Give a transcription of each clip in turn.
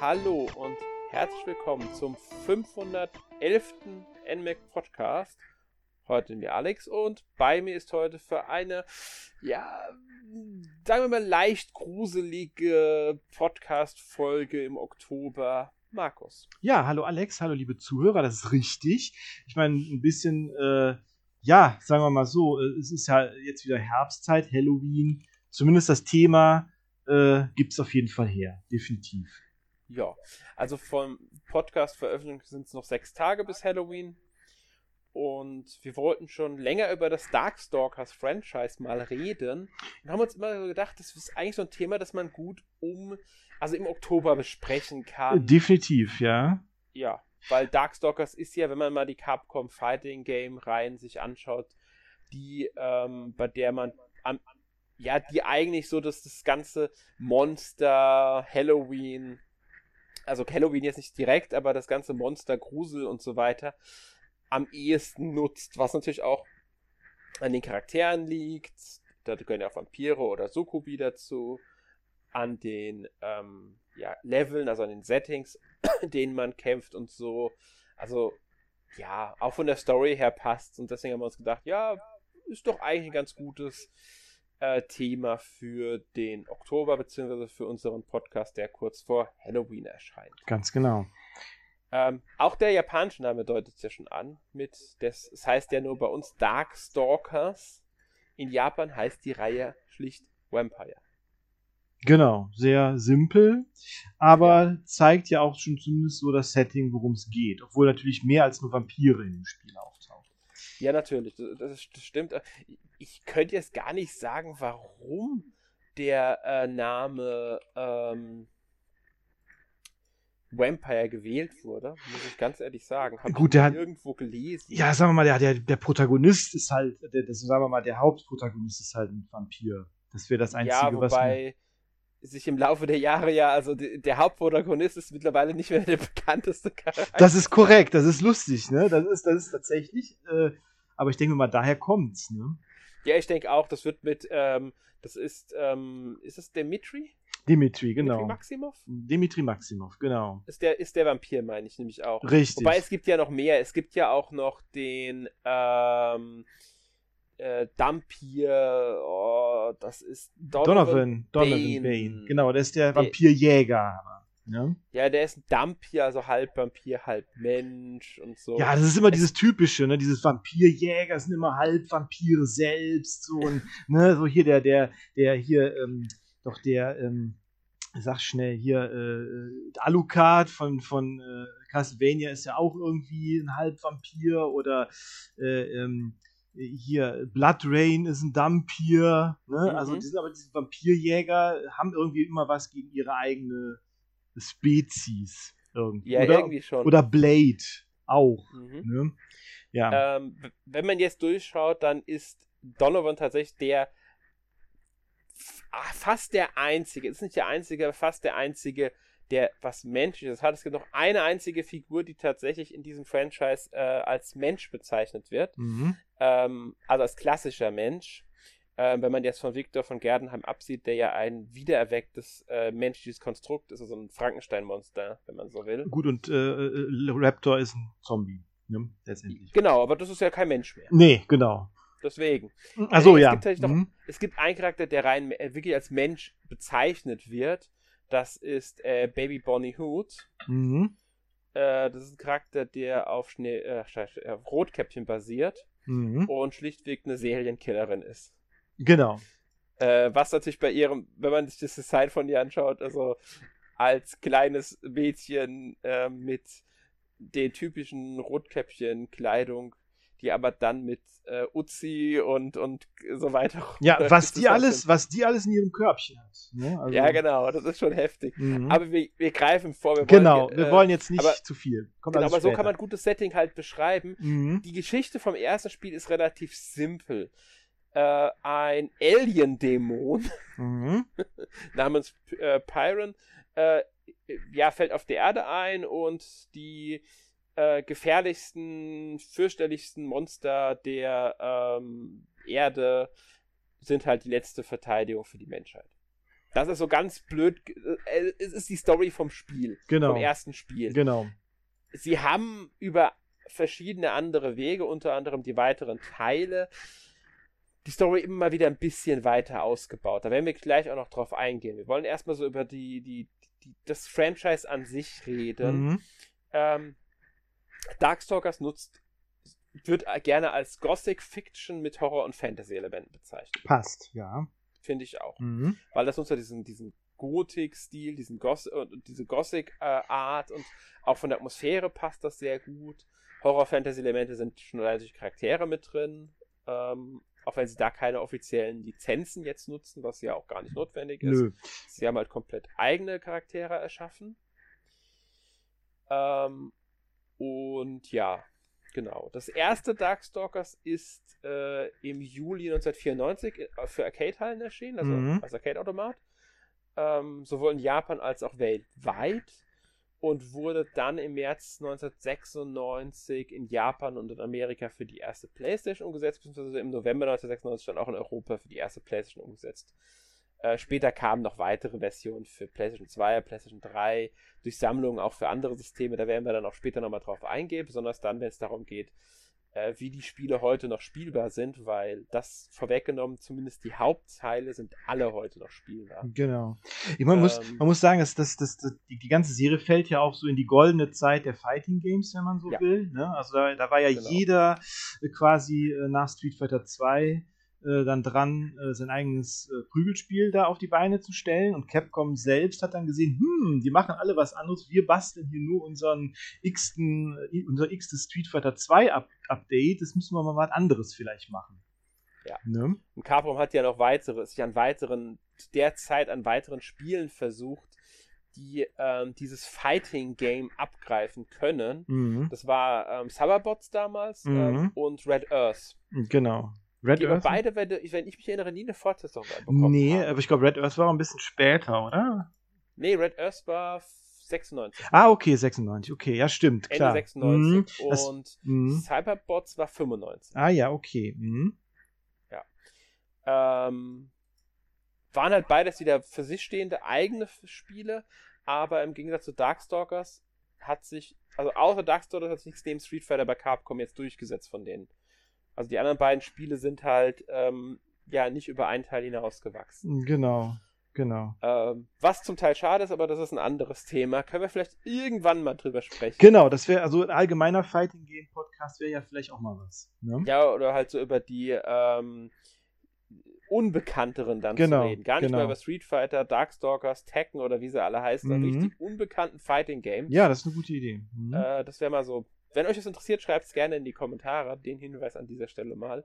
hallo und herzlich willkommen zum 511. NMAC Podcast. Heute sind wir Alex und bei mir ist heute für eine, ja, sagen wir mal leicht gruselige Podcast-Folge im Oktober Markus. Ja, hallo Alex, hallo liebe Zuhörer, das ist richtig. Ich meine, ein bisschen, äh, ja, sagen wir mal so, äh, es ist ja jetzt wieder Herbstzeit, Halloween. Zumindest das Thema äh, gibt es auf jeden Fall her, definitiv. Ja, also vom Podcast Veröffentlichung sind es noch sechs Tage bis Halloween. Und wir wollten schon länger über das Darkstalkers Franchise mal reden. Und haben uns immer gedacht, das ist eigentlich so ein Thema, das man gut um, also im Oktober besprechen kann. Definitiv, ja. Ja, weil Darkstalkers ist ja, wenn man mal die Capcom Fighting Game Reihen sich anschaut, die, ähm, bei der man am, ja, die eigentlich so, dass das ganze Monster, Halloween, also Halloween jetzt nicht direkt, aber das ganze Monster, Grusel und so weiter am ehesten nutzt, was natürlich auch an den Charakteren liegt. Da gehören ja auch Vampire oder Sukubi dazu. An den ähm, ja, Leveln, also an den Settings, in denen man kämpft und so. Also, ja, auch von der Story her passt. Und deswegen haben wir uns gedacht, ja, ist doch eigentlich ein ganz gutes äh, Thema für den Oktober, beziehungsweise für unseren Podcast, der kurz vor Halloween erscheint. Ganz genau. Ähm, auch der japanische Name deutet es ja schon an. Mit des, es heißt ja nur bei uns Darkstalkers. In Japan heißt die Reihe schlicht Vampire. Genau, sehr simpel, aber zeigt ja auch schon zumindest so das Setting, worum es geht. Obwohl natürlich mehr als nur Vampire in dem Spiel auftauchen. Ja, natürlich, das, das stimmt. Ich könnte jetzt gar nicht sagen, warum der äh, Name ähm, Vampire gewählt wurde, muss ich ganz ehrlich sagen. Habe Gut, der hat, irgendwo gelesen. Ja, sagen wir mal, der, der, der Protagonist ist halt, der, das, sagen wir mal, der Hauptprotagonist ist halt ein Vampir. Das wäre das Einzige, ja, wobei was sich im Laufe der Jahre ja, also der Hauptprotagonist ist mittlerweile nicht mehr der bekannteste Charakter. Das ist korrekt, das ist lustig, ne? Das ist, das ist tatsächlich, äh, aber ich denke mal, daher kommt's, ne? Ja, ich denke auch, das wird mit, ähm, das ist, ähm, ist es Dimitri? Dimitri, genau. Dimitri Maximov? Dimitri Maximov, genau. Ist der, ist der Vampir, meine ich nämlich auch. Richtig. Wobei es gibt ja noch mehr. Es gibt ja auch noch den ähm, äh, Dampir, oh, das ist Donovan, Donovan, Donovan Bane. Genau, der ist der Vampirjäger. Ja? ja, der ist ein Dampir, also halb Vampir, halb Mensch und so. Ja, das ist immer dieses typische, ne? Dieses Vampirjäger sind immer halb Vampire selbst, so und ne, so hier der, der, der hier, ähm, doch der, ähm, sag schnell hier, äh, Alucard von, von äh, Castlevania ist ja auch irgendwie ein halb Vampir oder äh, ähm, hier Blood Rain ist ein Dampir, ne? Also, mhm. Also die sind aber diese Vampirjäger haben irgendwie immer was gegen ihre eigene Spezies irgendwie. Ja, oder, irgendwie schon. Oder Blade auch. Mhm. Ne? Ja. Ähm, wenn man jetzt durchschaut, dann ist Donovan tatsächlich der fast der einzige, ist nicht der einzige, aber fast der einzige, der was Menschliches hat. Es gibt noch eine einzige Figur, die tatsächlich in diesem Franchise äh, als Mensch bezeichnet wird. Mhm. Ähm, also als klassischer Mensch. Ähm, wenn man jetzt von Victor von Gerdenheim absieht, der ja ein wiedererwecktes äh, menschliches Konstrukt ist, also ein Frankenstein-Monster, wenn man so will. Gut, und äh, äh Raptor ist ein Zombie, ne? letztendlich. Genau, aber das ist ja kein Mensch mehr. Nee, genau. Deswegen. Achso, ja. Gibt halt noch, mhm. Es gibt einen Charakter, der rein äh, wirklich als Mensch bezeichnet wird. Das ist äh, Baby Bonnie Hood. Mhm. Äh, das ist ein Charakter, der auf Schnee, äh, Rotkäppchen basiert mhm. und schlichtweg eine Serienkillerin ist. Genau. Äh, was natürlich bei ihrem, wenn man sich das Design von ihr anschaut, also als kleines Mädchen äh, mit den typischen Rotkäppchen-Kleidung, die aber dann mit äh, Uzi und, und so weiter. Ja, was die alles, was die alles in ihrem Körbchen hat. Ne? Also, ja, genau, das ist schon heftig. Mhm. Aber wir, wir greifen vor. Wir genau, wollen, wir wollen jetzt nicht aber, zu viel. Kommt genau, aber so kann man gutes Setting halt beschreiben. Mhm. Die Geschichte vom ersten Spiel ist relativ simpel. Äh, ein Alien-Dämon mhm. namens äh, Pyron äh, ja, fällt auf die Erde ein und die äh, gefährlichsten, fürchterlichsten Monster der ähm, Erde sind halt die letzte Verteidigung für die Menschheit. Das ist so ganz blöd. Äh, es ist die Story vom Spiel. Genau. Vom ersten Spiel. Genau. Sie haben über verschiedene andere Wege, unter anderem die weiteren Teile, die Story immer mal wieder ein bisschen weiter ausgebaut. Da werden wir gleich auch noch drauf eingehen. Wir wollen erstmal so über die, die, die das Franchise an sich reden. Mhm. Ähm, Darkstalkers nutzt, wird gerne als Gothic Fiction mit Horror- und Fantasy-Elementen bezeichnet. Passt, ja. Finde ich auch. Mhm. Weil das nutzt ja diesen, diesen Gothic-Stil, diesen Goth und diese Gothic-Art und auch von der Atmosphäre passt das sehr gut. Horror-Fantasy-Elemente sind schon durch Charaktere mit drin. Ähm, auch wenn sie da keine offiziellen Lizenzen jetzt nutzen, was ja auch gar nicht notwendig ist. Nö. Sie haben halt komplett eigene Charaktere erschaffen. Ähm, und ja, genau. Das erste Darkstalkers ist äh, im Juli 1994 für Arcade-Hallen erschienen, also Mhm. als Arcade-Automat. Ähm, sowohl in Japan als auch weltweit. Und wurde dann im März 1996 in Japan und in Amerika für die erste PlayStation umgesetzt, beziehungsweise im November 1996 dann auch in Europa für die erste PlayStation umgesetzt. Äh, später kamen noch weitere Versionen für PlayStation 2, PlayStation 3, durch Sammlungen auch für andere Systeme. Da werden wir dann auch später nochmal drauf eingehen, besonders dann, wenn es darum geht, äh, wie die Spiele heute noch spielbar sind, weil das vorweggenommen, zumindest die Hauptteile sind alle heute noch spielbar. Genau. Man, muss, Ähm, man muss sagen, dass, dass, dass, dass die, die ganze Serie fällt ja auch so in die goldene Zeit der Fighting Games, wenn man so Ja. will. Ne? Also da, da war ja Genau. jeder äh, quasi äh, nach Street Fighter 2 äh, dann dran, äh, sein eigenes äh, Prügelspiel da auf die Beine zu stellen. Und Capcom selbst hat dann gesehen, hm, die machen alle was anderes. Wir basteln hier nur unseren x-ten, äh, unser x-tes Street Fighter 2 Up Update. Das müssen wir mal was anderes vielleicht machen. Ja. Ne? Und Capcom hat ja noch weitere, sich an weiteren, derzeit an weiteren Spielen versucht, die ähm, dieses Fighting-Game abgreifen können. Mhm. Das war ähm, Cyberbots damals Mhm. ähm, und Red Earth. Genau. Red Die Earth? beide, wenn, ich- wenn ich mich erinnere, nie eine Fortsetzung bekommen Nee, haben. aber ich glaube, Red Earth war ein bisschen später, oder? Nee, Red Earth war 96. Ah, okay, 96. Okay, ja, stimmt, Ende klar. 96 Mhm, das- und mhm. Cyberbots war 95. Ah, ja, okay. Mhm. Ähm, waren halt beides wieder für sich stehende eigene Spiele, aber im Gegensatz zu Darkstalkers hat sich, also außer Darkstalkers hat sich nichts neben Street Fighter bei Capcom jetzt durchgesetzt von denen. Also die anderen beiden Spiele sind halt ähm, ja nicht über einen Teil hinausgewachsen. Genau, genau. Ähm, was zum Teil schade ist, aber das ist ein anderes Thema. Können wir vielleicht irgendwann mal drüber sprechen? Genau, das wäre, also ein allgemeiner Fighting Game Podcast wäre ja vielleicht auch mal was. Ne? Ja, oder halt so über die ähm, unbekannteren dann Genau, zu reden. Gar nicht genau. mehr über Street Fighter, Darkstalkers, Tekken oder wie sie alle heißen, sondern Mhm. richtig unbekannten Fighting Games. Ja, das ist eine gute Idee. Mhm. Äh, das wäre mal so. Wenn euch das interessiert, schreibt es gerne in die Kommentare. Den Hinweis an dieser Stelle mal.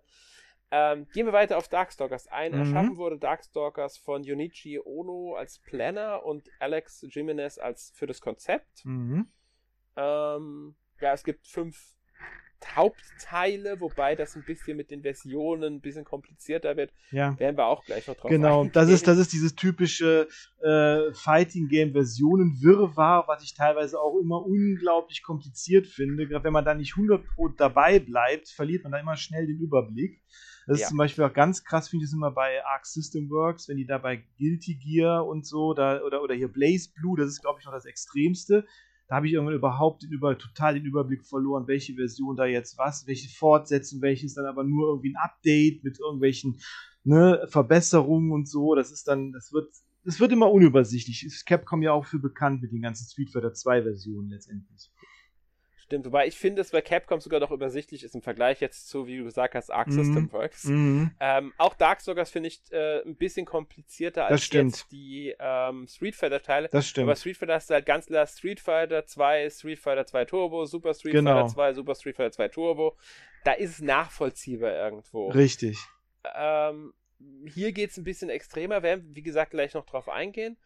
Ähm, gehen wir weiter auf Darkstalkers ein. Mhm. Erschaffen wurde Darkstalkers von Yonichi Ono als Planner und Alex Jimenez als für das Konzept. Mhm. Ähm, ja, es gibt fünf Hauptteile, wobei das ein bisschen mit den Versionen ein bisschen komplizierter wird. Ja. Werden wir auch gleich noch drauf Genau, eingehen. das ist, das ist dieses typische äh, Fighting Game Versionen Wirrwarr, was ich teilweise auch immer unglaublich kompliziert finde. Gerade wenn man da nicht 100 Pro dabei bleibt, verliert man da immer schnell den Überblick. Das Ja. ist zum Beispiel auch ganz krass, finde ich es immer bei Arc System Works, wenn die da bei Guilty Gear und so, da, oder, oder hier Blaze Blue, das ist, glaube ich, noch das Extremste. Da habe ich irgendwann überhaupt den über, total den Überblick verloren, welche Version da jetzt was, welche Fortsetzung, welches dann aber nur irgendwie ein Update mit irgendwelchen ne, Verbesserungen und so. Das ist dann, das wird, das wird immer unübersichtlich. Ist Capcom ja auch für bekannt mit den ganzen Street Fighter 2 Versionen letztendlich. Stimmt, wobei ich finde, dass bei Capcom sogar noch übersichtlich ist im Vergleich jetzt zu, wie du gesagt hast, Arc Mhm. System Works. Mhm. Ähm, auch Darkstalkers finde ich äh, ein bisschen komplizierter als jetzt die ähm, Street Fighter Teile. Das stimmt. Aber Street Fighter hast du halt ganz klar Street Fighter 2, Street Fighter 2 Turbo, Super Street Genau. Fighter 2, Super Street Fighter 2 Turbo. Da ist es nachvollziehbar irgendwo. Richtig. Ähm, hier geht es ein bisschen extremer, werden wir, wie gesagt, gleich noch drauf eingehen.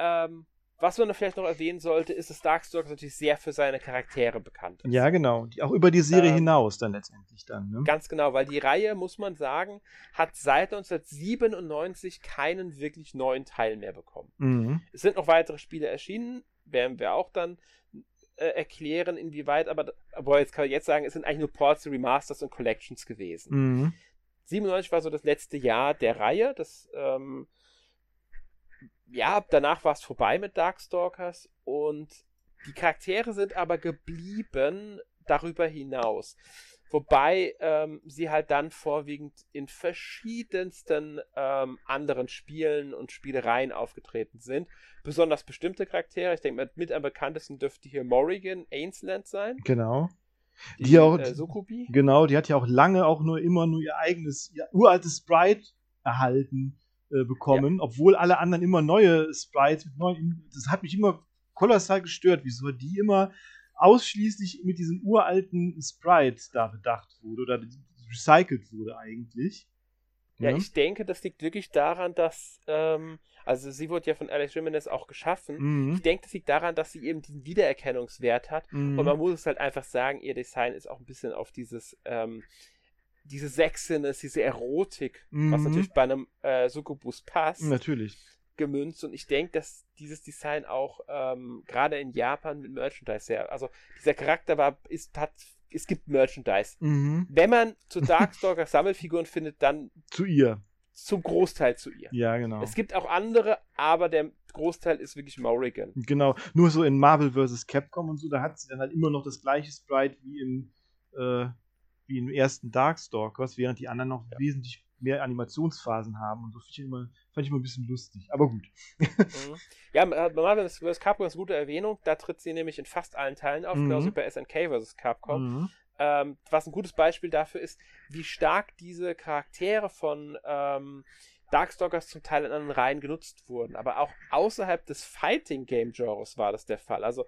Ähm, was man vielleicht noch erwähnen sollte, ist, dass Darkstalkers natürlich sehr für seine Charaktere bekannt ist. Ja, genau. Die, auch über die Serie Ähm, hinaus dann letztendlich dann. Ne? Ganz genau, weil die Reihe, muss man sagen, hat seit 1997 keinen wirklich neuen Teil mehr bekommen. Mhm. Es sind noch weitere Spiele erschienen, werden wir auch dann äh, erklären, inwieweit, aber, aber jetzt kann ich jetzt sagen, es sind eigentlich nur Ports, Remasters und Collections gewesen. Mhm. 97 war so das letzte Jahr der Reihe. Das ähm, ja, danach war es vorbei mit Darkstalkers und die Charaktere sind aber geblieben darüber hinaus. Wobei ähm, sie halt dann vorwiegend in verschiedensten ähm, anderen Spielen und Spielereien aufgetreten sind. Besonders bestimmte Charaktere. Ich denke, mit, am bekanntesten dürfte hier Morrigan Ainsland sein. Genau. Die, Die auch- äh, Sukubi. Genau, die hat ja auch lange auch nur immer nur ihr eigenes, ihr uraltes Sprite erhalten äh, bekommen, obwohl alle anderen immer neue Sprites mit neuen. Das hat mich immer kolossal gestört, wieso die immer ausschließlich mit diesem uralten Sprite da bedacht wurde oder recycelt wurde eigentlich. Ja, Ne? ich denke, das liegt wirklich daran, dass, ähm, also sie wurde ja von Alex Jimenez auch geschaffen. Mhm. Ich denke, das liegt daran, dass sie eben diesen Wiedererkennungswert hat. Mhm. Und man muss es halt einfach sagen, ihr Design ist auch ein bisschen auf dieses, ähm, diese Sexiness, diese Erotik, was Mhm. natürlich bei einem äh, Succubus passt, Natürlich. gemünzt. Und ich denke, dass dieses Design auch ähm, gerade in Japan mit Merchandise sehr, also dieser Charakter war, ist, hat, es gibt Merchandise. Mhm. Wenn man zu Darkstalker Sammelfiguren findet, dann Zu ihr. zum Großteil zu ihr. Ja, genau. Es gibt auch andere, aber der Großteil ist wirklich Morrigan. Genau, nur so in Marvel vs. Capcom und so, da hat sie dann halt immer noch das gleiche Sprite wie im, äh, wie im ersten Darkstalkers, während die anderen noch Ja. wesentlich mehr Animationsphasen haben und so. Fand ich, immer, fand ich immer ein bisschen lustig. Aber gut. Mhm. Ja, äh, Marvel vs. Capcom ist eine gute Erwähnung. Da tritt sie nämlich in fast allen Teilen auf, Mhm. genauso wie bei SNK vs. Capcom. Mhm. Ähm, was ein gutes Beispiel dafür ist, wie stark diese Charaktere von ähm, Darkstalkers zum Teil in anderen Reihen genutzt wurden. Aber auch außerhalb des Fighting Game Genres war das der Fall. Also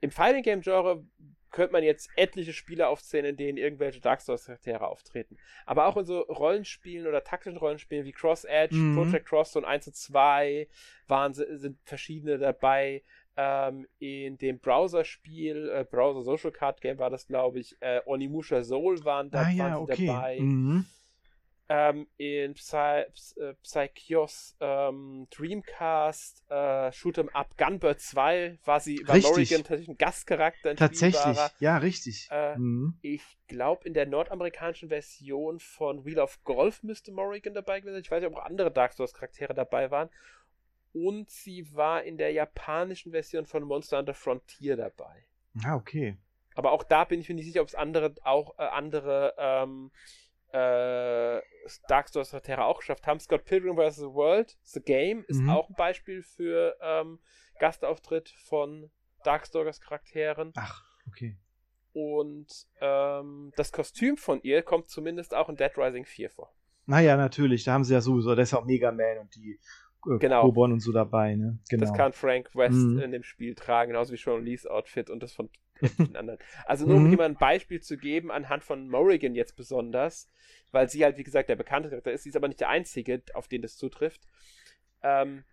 im Fighting Game Genre könnte man jetzt etliche Spiele aufzählen, in denen irgendwelche Darkstalkers Charaktere auftreten. Aber auch in so Rollenspielen oder taktischen Rollenspielen wie Cross Edge, Mhm. Project Cross und 1 und 2 waren, sind verschiedene dabei. Ähm, in dem Browser-Spiel, äh, Browser Social Card Game war das, glaube ich, äh, Onimusha Soul waren, da, Ah ja, waren okay. dabei. Mhm. Ähm, in Psy, äh, Psychios ähm, Dreamcast, äh, Shoot'em Up Gunbird 2 war sie, war Richtig. Morrigan tatsächlich ein Gastcharakter, ein Tatsächlich. Ja, richtig. Äh, mhm. Ich glaube, in der nordamerikanischen Version von Wheel of Golf müsste Morrigan dabei gewesen sein. Ich weiß nicht, ob auch andere Dark Souls Charaktere dabei waren. Und sie war in der japanischen Version von Monster Hunter Frontier dabei. Ah, okay. Aber auch da bin ich mir nicht sicher, ob es andere, auch äh, andere ähm, äh, Dark Souls Charaktere auch geschafft haben. Scott Pilgrim vs. The World, The Game, ist Mhm. auch ein Beispiel für ähm, Gastauftritt von Darkstalkers Charakteren. Ach, okay. Und ähm, das Kostüm von ihr kommt zumindest auch in Dead Rising 4 vor. Naja, natürlich. Da haben sie ja sowieso, da ist auch Mega Man und die äh, Genau. Kobon und so dabei, ne? Genau. Das kann Frank West Mhm. in dem Spiel tragen, genauso wie Sean Lee's Outfit und das von etlichen anderen. Also nur um Mhm. hier mal ein Beispiel zu geben, anhand von Morrigan jetzt besonders, weil sie halt, wie gesagt, der bekannte Charakter ist, sie ist aber nicht der einzige, auf den das zutrifft. Ähm,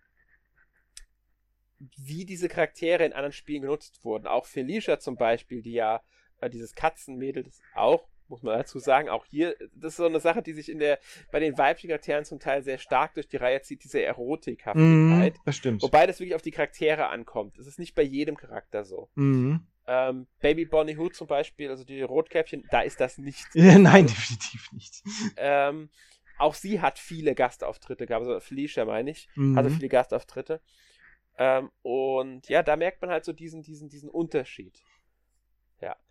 wie diese Charaktere in anderen Spielen genutzt wurden. Auch Felicia zum Beispiel, die ja äh, dieses Katzenmädel, das auch, muss man dazu sagen, auch hier, das ist so eine Sache, die sich in der, bei den weiblichen Charakteren zum Teil sehr stark durch die Reihe zieht, diese Erotikhaftigkeit. das stimmt. Wobei das wirklich auf die Charaktere ankommt. Es ist nicht bei jedem Charakter so. Mhm. Ähm, Baby Bonnie Hood zum Beispiel, also die Rotkäppchen, da ist das nicht. Nein, definitiv nicht. ähm, auch sie hat viele Gastauftritte gehabt, also Felicia meine ich, Mhm. hatte viele Gastauftritte. Ähm, und ja, da merkt man halt so diesen, diesen, diesen Unterschied.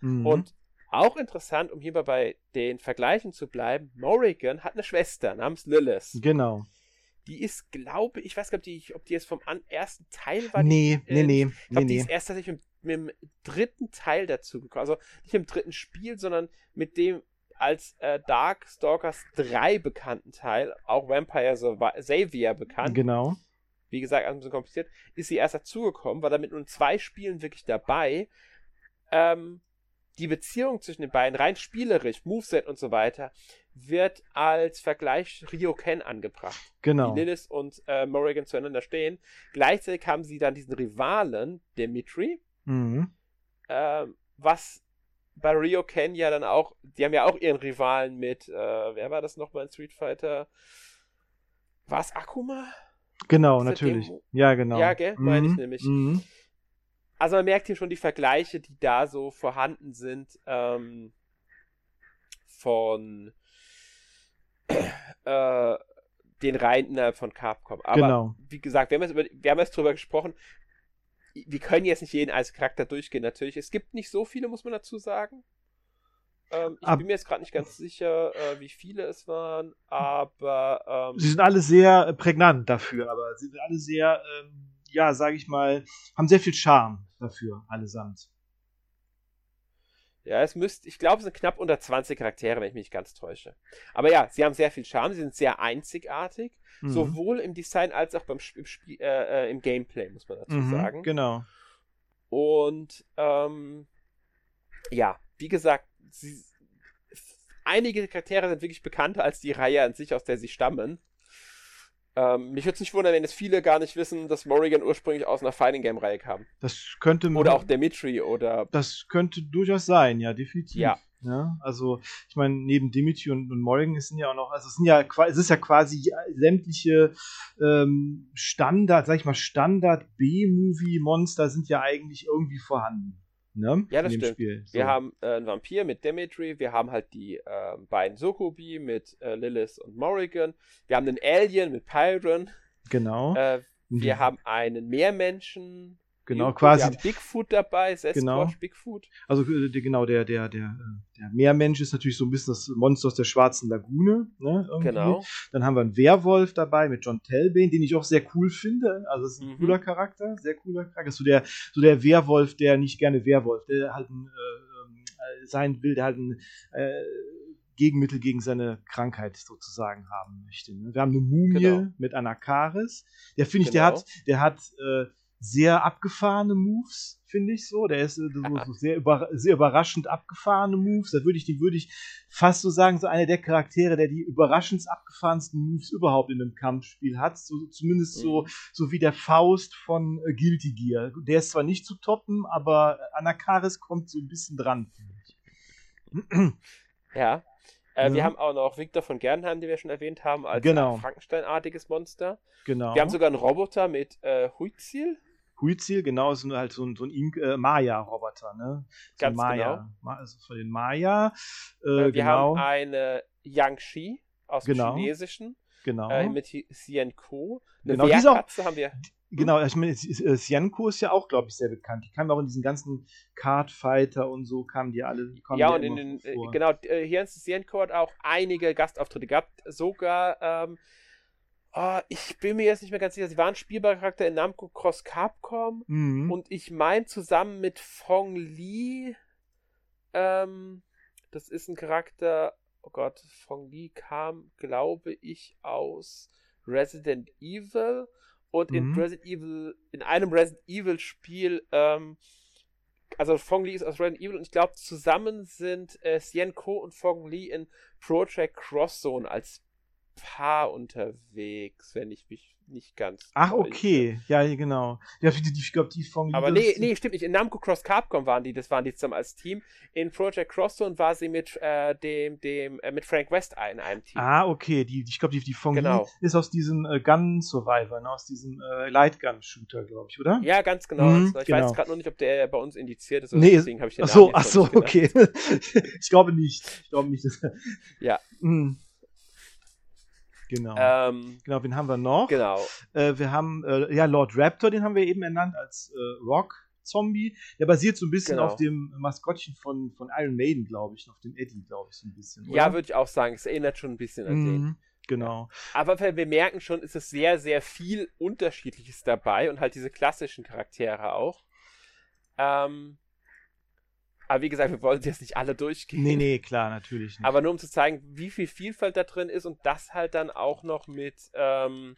Mhm. Und auch interessant, um hierbei bei den Vergleichen zu bleiben, Morrigan hat eine Schwester namens Lilith. Genau. Die ist, glaube ich, weiß gar nicht, ob die, die jetzt vom ersten Teil war. die Nee, nee, äh, nee, Ich nee, glaube, die nee. ist erst tatsächlich mit, mit dem dritten Teil dazu gekommen. Also nicht im dritten Spiel, sondern mit dem als äh, Darkstalkers 3 bekannten Teil, auch Vampire Xavier bekannt, Genau. wie gesagt, ein bisschen kompliziert, ist sie erst dazugekommen, war damit nur in zwei Spielen wirklich dabei. Ähm, die Beziehung zwischen den beiden, rein spielerisch, Moveset und so weiter, wird als Vergleich Ryoken angebracht Genau. wie Lilith und äh, Morrigan zueinander stehen. Gleichzeitig haben sie dann diesen Rivalen, Dimitri, Mhm. ähm, was bei Rio Ken ja dann auch, die haben ja auch ihren Rivalen mit, äh, wer war das nochmal in Street Fighter? War es Akuma? Genau, natürlich. Ja, genau. Ja, gell? Meine ich Mhm. nämlich. Mhm. Also man merkt hier schon die Vergleiche, die da so vorhanden sind, ähm, von äh, den Reihen innerhalb von Capcom. Aber Genau. wie gesagt, wir haben, jetzt über, wir haben jetzt drüber gesprochen. Wir können jetzt nicht jeden als Charakter durchgehen, natürlich. Es gibt nicht so viele, muss man dazu sagen. Ähm, ich Ab- bin mir jetzt gerade nicht ganz sicher, äh, wie viele es waren, aber ähm, Sie sind alle sehr äh, prägnant dafür, aber sie sind alle sehr, ähm, ja, sage ich mal, haben sehr viel Charme dafür, allesamt. Ja, es müsste, ich glaube, es sind knapp unter 20 Charaktere, wenn ich mich nicht ganz täusche. Aber ja, sie haben sehr viel Charme, sie sind sehr einzigartig, Mhm. sowohl im Design als auch beim Sp im, Spiel, äh, äh, im Gameplay, muss man dazu Mhm, sagen. Genau. Und ähm, ja, wie gesagt, sie, einige Charaktere sind wirklich bekannter als die Reihe an sich, aus der sie stammen. Ähm, mich würde es nicht wundern, wenn es viele gar nicht wissen, dass Morrigan ursprünglich aus einer Fighting Game Reihe kam. Das könnte man- Oder auch Dimitri oder Das könnte durchaus sein, ja, definitiv. Ja. Ja, also ich meine, neben Dimitri und, und Morrigan sind ja auch noch, also es sind ja es ist ja quasi sämtliche ähm, Standard, sag ich mal, Standard B-Movie-Monster sind ja eigentlich irgendwie vorhanden. Ne? Ja, das stimmt. Spiel. So. Wir haben äh, einen Vampir mit Dimitri, wir haben halt die äh, beiden Sokobi mit äh, Lilith und Morrigan, wir haben einen Alien mit Pyron, genau. äh, wir Mhm. haben einen Meermenschen, genau, Yuko, quasi haben Bigfoot dabei, Sasquatch, Genau. Bigfoot. Also äh, der- genau, der, der, der, äh, der Meermensch ist natürlich so ein bisschen das Monster aus der schwarzen Lagune. Ne, irgendwie. Genau. Dann haben wir einen Werwolf dabei mit John Telbane, den ich auch sehr cool finde. Also das ist ein Mhm. cooler Charakter, sehr cooler Charakter. So der, so der Werwolf, der nicht gerne Werwolf, der halt ein, äh, äh, sein will, der halt ein äh, Gegenmittel gegen seine Krankheit sozusagen haben möchte. Ne? Wir haben eine Mumie Genau. mit Anakaris. Der finde ich, der Genau. hat, der hat äh, sehr abgefahrene Moves, finde ich so. Der ist äh, so, so sehr, über, sehr überraschend abgefahrene Moves. Da würde ich, die würde ich fast so sagen, so einer der Charaktere, der die überraschend abgefahrensten Moves überhaupt in einem Kampfspiel hat. So, zumindest so, Mhm. so wie der Faust von äh, Guilty Gear. Der ist zwar nicht zu toppen, aber Anakaris kommt so ein bisschen dran, finde ich. Ja. Äh, Wir Ja. haben auch noch Victor von Gernheim, den wir schon erwähnt haben, als Genau. Frankenstein-artiges Monster. Genau. Wir haben sogar einen Roboter mit äh, Huizil. Huizil, genau, ist halt so ein, so ein äh, Maya-Roboter, ne? So Ganz Maya. Ma also von den Maya. Äh, Äh, wir genau, haben eine Yangshi aus Genau. dem Chinesischen genau. äh, mit Hi- Xian Ko. Eine Genau, Wehrkatze haben wir. Genau, ich meine, äh, Sienko ist ja auch, glaube ich, sehr bekannt. Die kamen auch in diesen ganzen Cardfighter und so, kamen die alle. Kamen Ja, und in den, äh, vor. genau, äh, hier in Xianco hat auch einige Gastauftritte gehabt. Sogar, ähm, ah, ich bin mir jetzt nicht mehr ganz sicher, sie waren spielbarer Charakter in Namco Cross Capcom. Mhm. Und ich meine zusammen mit Fong Li, ähm, das ist ein Charakter, oh Gott, Fong Li kam, glaube ich, aus Resident Evil. Und in Mhm. Resident Evil, in einem Resident Evil Spiel, ähm, also Fong Li ist aus Resident Evil und ich glaube, zusammen sind äh, Sien Ko und Fong Li in Project Cross Zone als Paar unterwegs, wenn ich mich nicht ganz. Ach, täusche. okay. Ja, genau. Ja, die, die, ich glaube, die von. Aber nee, nee, stimmt nicht. In Namco Cross Capcom waren die, das waren die zusammen als Team. In Project Cross Zone war sie mit äh, dem, dem, äh, mit Frank West in einem Team. Ah, okay. Die, ich glaube, die, die von Genau. ist aus diesem äh, Gun Survivor, ne? aus diesem äh, Light Gun Shooter, glaube ich, oder? Ja, ganz genau. Mhm, genau. Ich genau. weiß gerade nur nicht, ob der bei uns indiziert ist. oder Nee, deswegen habe ich den Ach so, ach so, noch okay. ich glaube nicht. Ich glaube nicht. Dass, Ja. Mhm. Genau. Ähm, genau, wen haben wir noch? genau. Äh, wir haben, äh, ja, Lord Raptor, den haben wir eben ernannt als äh, Rock-Zombie. Der basiert so ein bisschen Genau. auf dem Maskottchen von, von Iron Maiden, glaube ich, auf dem Eddie, glaube ich, so ein bisschen. Ja, oder? würde ich auch sagen. Es erinnert schon ein bisschen an den. Mhm, Genau. Aber wir wir merken schon, ist es sehr, sehr viel Unterschiedliches dabei und halt diese klassischen Charaktere auch. Ähm, aber wie gesagt, wir wollen jetzt nicht alle durchgehen. Nee, nee, klar, natürlich nicht. Aber nur um zu zeigen, wie viel Vielfalt da drin ist und das halt dann auch noch mit ähm,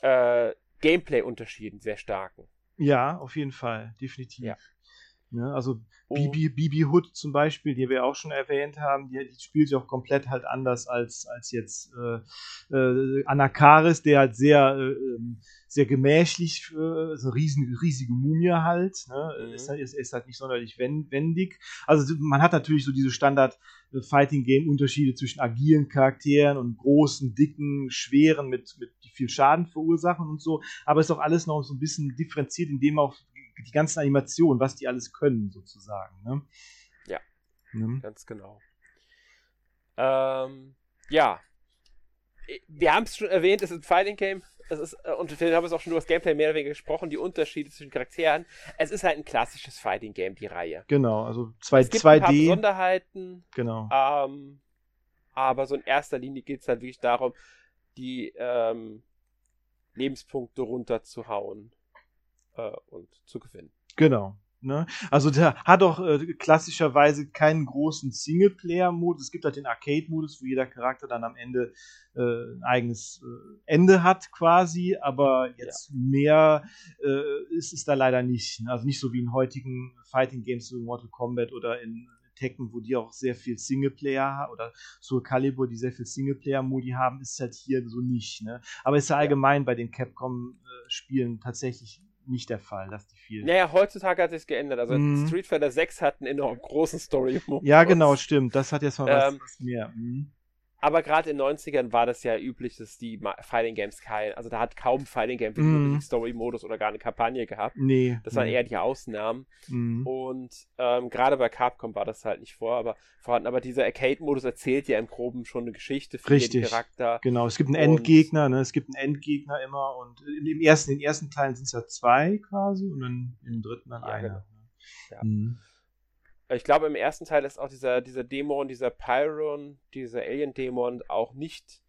äh, Gameplay-Unterschieden sehr starken. ja, auf jeden Fall, definitiv. Ja. Ne, also Oh, Bibi, Bibi Hood zum Beispiel, die wir auch schon erwähnt haben, die, die spielt sich auch komplett halt anders als, als jetzt äh, äh, Anakaris, der halt sehr, äh, ähm, sehr gemächlich, äh, so eine riesen, riesige Mumie halt, ne? Mhm. ist, halt- ist, ist halt nicht sonderlich wen- wendig. Also man hat natürlich so diese Standard äh, Fighting Game Unterschiede zwischen agilen Charakteren und großen, dicken, schweren mit, mit die viel Schaden verursachen und so, aber ist auch alles noch so ein bisschen differenziert, indem auch die ganzen Animationen, was die alles können, sozusagen. Ne? Ja. Ne? Ganz genau. Ähm, ja. Wir haben es schon erwähnt, es ist ein Fighting Game. Es ist, äh, und wir haben es auch schon über das Gameplay mehr oder weniger gesprochen, die Unterschiede zwischen Charakteren. Es ist halt ein klassisches Fighting Game, die Reihe. Genau, also 2, Es gibt 2D. ein paar Besonderheiten, genau. ähm, aber so in erster Linie geht es halt wirklich darum, die ähm, Lebenspunkte runterzuhauen äh, und zu gewinnen. Genau. Ne? Also der hat auch äh, klassischerweise keinen großen Singleplayer-Modus. Es gibt halt den Arcade-Modus, wo jeder Charakter dann am Ende äh, ein eigenes äh, Ende hat quasi, aber jetzt mehr äh, ist es da leider nicht. Ne? Also nicht so wie in heutigen Fighting Games wie Mortal Kombat oder in Tekken, wo die auch sehr viel Singleplayer haben, oder Soul Calibur, die sehr viel Singleplayer-Modi haben, ist halt hier so nicht. Ne? Aber ist ja allgemein bei den Capcom-Spielen tatsächlich nicht der Fall, dass die viel. Naja, heutzutage hat sich geändert. Also Mhm. Street Fighter 6 hat einen enorm großen Story-Modus. Ja, genau, stimmt. Das hat jetzt mal was, Ähm, was mehr. Mhm. Aber gerade in den 90ern war das ja üblich, dass die Fighting Games kein, also da hat kaum Fighting Game einen Story-Modus oder gar eine Kampagne gehabt. Nee. Das waren nee. eher die Ausnahmen. Mhm. Und ähm, gerade bei Capcom war das halt nicht vor, aber vorhanden. Aber dieser Arcade-Modus erzählt ja im Groben schon eine Geschichte für jeden Richtig. Charakter. Genau, es gibt einen Und- Endgegner, ne? Es gibt einen Endgegner immer und in dem ersten, in den ersten Teilen sind es ja zwei quasi und dann im dritten dann Ja, einer. genau. Ja. Mhm. Ich glaube, im ersten Teil ist auch dieser, dieser Dämon, dieser Pyron, dieser Alien-Dämon auch nicht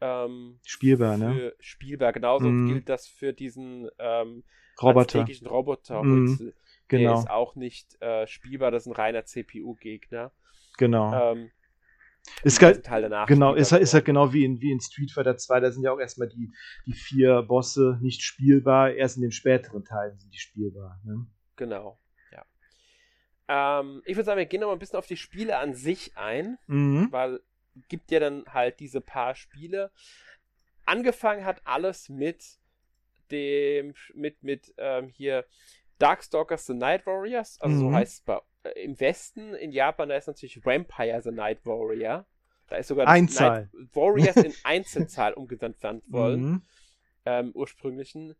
ähm, Spielbar, ne? spielbar. Genauso Mhm. gilt das für diesen ähm, Roboter. Roboter. Mhm. Huitzel. Der Genau, ist auch nicht äh, spielbar, das ist ein reiner CPU-Gegner. genau. Ähm, ist danach Genau, ist, halt- ist halt genau wie in, wie in Street Fighter 2, da sind ja auch erstmal die, die vier Bosse nicht spielbar, erst in den späteren Teilen sind die spielbar. Ne? Genau. Ähm, ich würde sagen, wir gehen noch mal ein bisschen auf die Spiele an sich ein. Mhm. weil gibt ja dann halt diese paar Spiele. Angefangen hat alles mit dem, mit, mit ähm, hier Darkstalkers The Night Warriors, also so Mhm. heißt es bei, äh, im Westen, in Japan, da ist natürlich Vampire The Night Warrior. Da ist sogar Einzahl. Night Warriors in Einzelzahl umgesandt wollen, Mhm. ähm, ursprünglichen.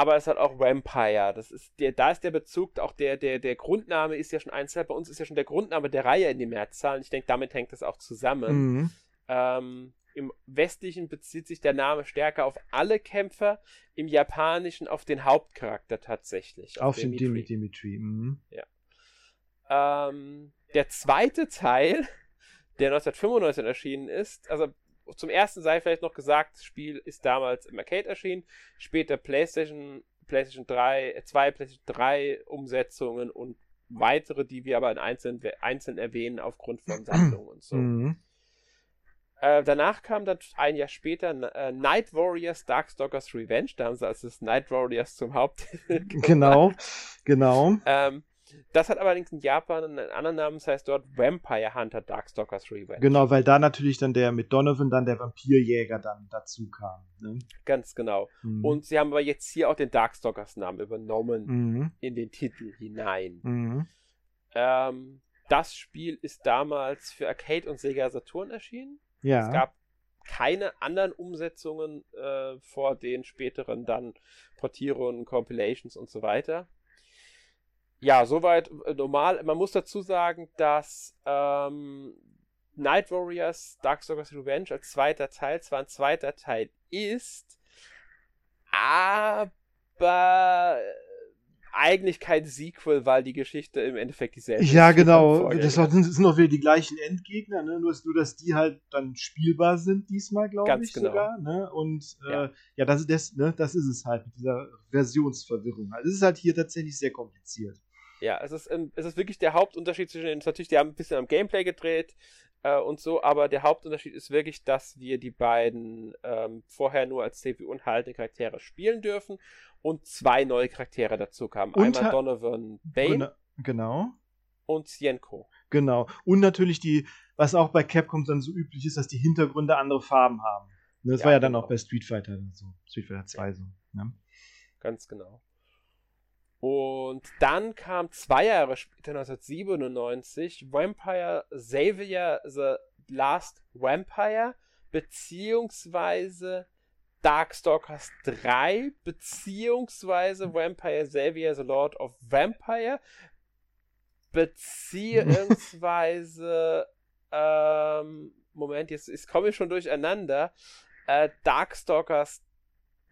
Aber es hat auch Vampire. Das ist der, da ist der Bezug, auch der, der, der Grundname ist ja schon Einzahl. Bei uns ist ja schon der Grundname der Reihe in die Mehrzahl. Ich denke, damit hängt das auch zusammen. Mhm. Ähm, Im Westlichen bezieht sich der Name stärker auf alle Kämpfer, im Japanischen auf den Hauptcharakter tatsächlich. Auf den Dimitri. Dimitri. Mhm. Ähm, der zweite Teil, der 1995 erschienen ist, also zum ersten sei vielleicht noch gesagt, das Spiel ist damals im Arcade erschienen, später PlayStation, PlayStation 3, 2, PlayStation 3 Umsetzungen und weitere, die wir aber in einzeln, einzeln erwähnen aufgrund von Sammlungen und so. Mhm. Äh, danach kam dann ein Jahr später äh, Night Warriors Darkstalkers Revenge. Da haben sie also das Night Warriors zum Haupttitel gemacht. Genau, genau. Ähm, das hat allerdings in Japan einen anderen Namen, das heißt dort Vampire Hunter Darkstalkers Revenge. Genau, weil da natürlich dann der mit Donovan dann der Vampirjäger dann dazu kam. Ne? Ganz genau. Mhm. Und sie haben aber jetzt hier auch den Darkstalkers Namen übernommen Mhm. in den Titel hinein. Mhm. Ähm, das Spiel ist damals für Arcade und Sega Saturn erschienen. Ja. Es gab keine anderen Umsetzungen äh, vor den späteren dann Portierungen, Compilations und so weiter. Ja, soweit äh, normal. Man muss dazu sagen, dass ähm, Night Warriors Darkstalkers Revenge als zweiter Teil zwar ein zweiter Teil ist, aber äh, eigentlich kein Sequel, weil die Geschichte im Endeffekt dieselbe ist. Ja, genau. Das sind, auch wieder die gleichen Endgegner, ne? Nur, nur, dass die halt dann spielbar sind diesmal, glaube Ganz ich genau. sogar. Ne? Und äh, Ja. ja, das, ist das, ne? das ist es halt mit dieser Versionsverwirrung. Also es ist halt hier tatsächlich sehr kompliziert. Ja, es ist, ähm, es ist wirklich der Hauptunterschied zwischen den, natürlich, die haben ein bisschen am Gameplay gedreht äh, und so, aber der Hauptunterschied ist wirklich, dass wir die beiden ähm, vorher nur als CPU enthaltene Charaktere spielen dürfen und zwei neue Charaktere dazu kamen. Und Einmal Donovan Bane Gena- Genau. und Sienko. Genau. Und natürlich die, was auch bei Capcom dann so üblich ist, dass die Hintergründe andere Farben haben. Das Ja, war ja dann genau. auch bei Street Fighter so. Street Fighter 2 so. Ne? Ganz genau. Und dann kam zwei Jahre später, 1997, Vampire Xavier The Last Vampire, beziehungsweise Darkstalkers 3, beziehungsweise Vampire Xavier The Lord of Vampire, beziehungsweise ähm, Moment, jetzt, jetzt komme ich schon durcheinander. Äh, Darkstalkers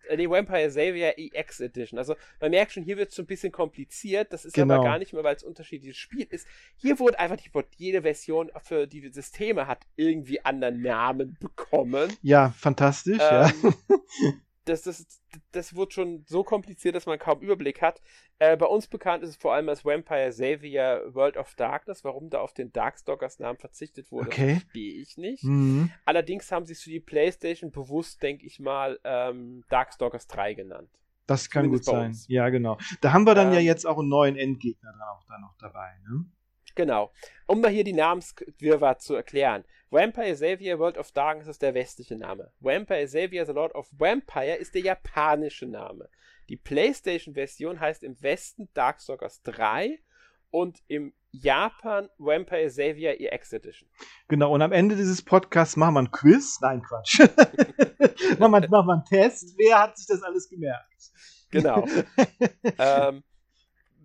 äh, nee, Vampire Savior EX Edition. Also man merkt schon, hier wird es schon ein bisschen kompliziert. Das ist genau. aber gar nicht mehr, weil es unterschiedliches Spiel ist. Hier wurde einfach die, jede Version für die Systeme hat irgendwie anderen Namen bekommen. Ja, fantastisch, ähm, ja. das, das, das wird schon so kompliziert, dass man kaum Überblick hat. Äh, bei uns bekannt ist es vor allem als Vampire Savior World of Darkness. Warum da auf den Darkstalkers Namen verzichtet wurde, okay. verstehe ich nicht. Mhm. Allerdings haben sie es für die Playstation bewusst, denke ich mal, ähm, Darkstalkers 3 genannt. Das kann Zumindest gut sein. Ja, genau. Da haben wir dann ähm, ja jetzt auch einen neuen Endgegner dann auch da noch dabei, ne? Genau. Um mal hier die Namenswirrwarr zu erklären. Vampire Xavier World of Darkness ist der westliche Name. Vampire Xavier The Lord of Vampire ist der japanische Name. Die PlayStation-Version heißt im Westen Darkstalkers 3 und im Japan Vampire Xavier EX Edition. Genau, und am Ende dieses Podcasts machen wir ein Quiz. Nein, Quatsch. machen, wir, machen wir einen Test. Wer hat sich das alles gemerkt? Genau. ähm,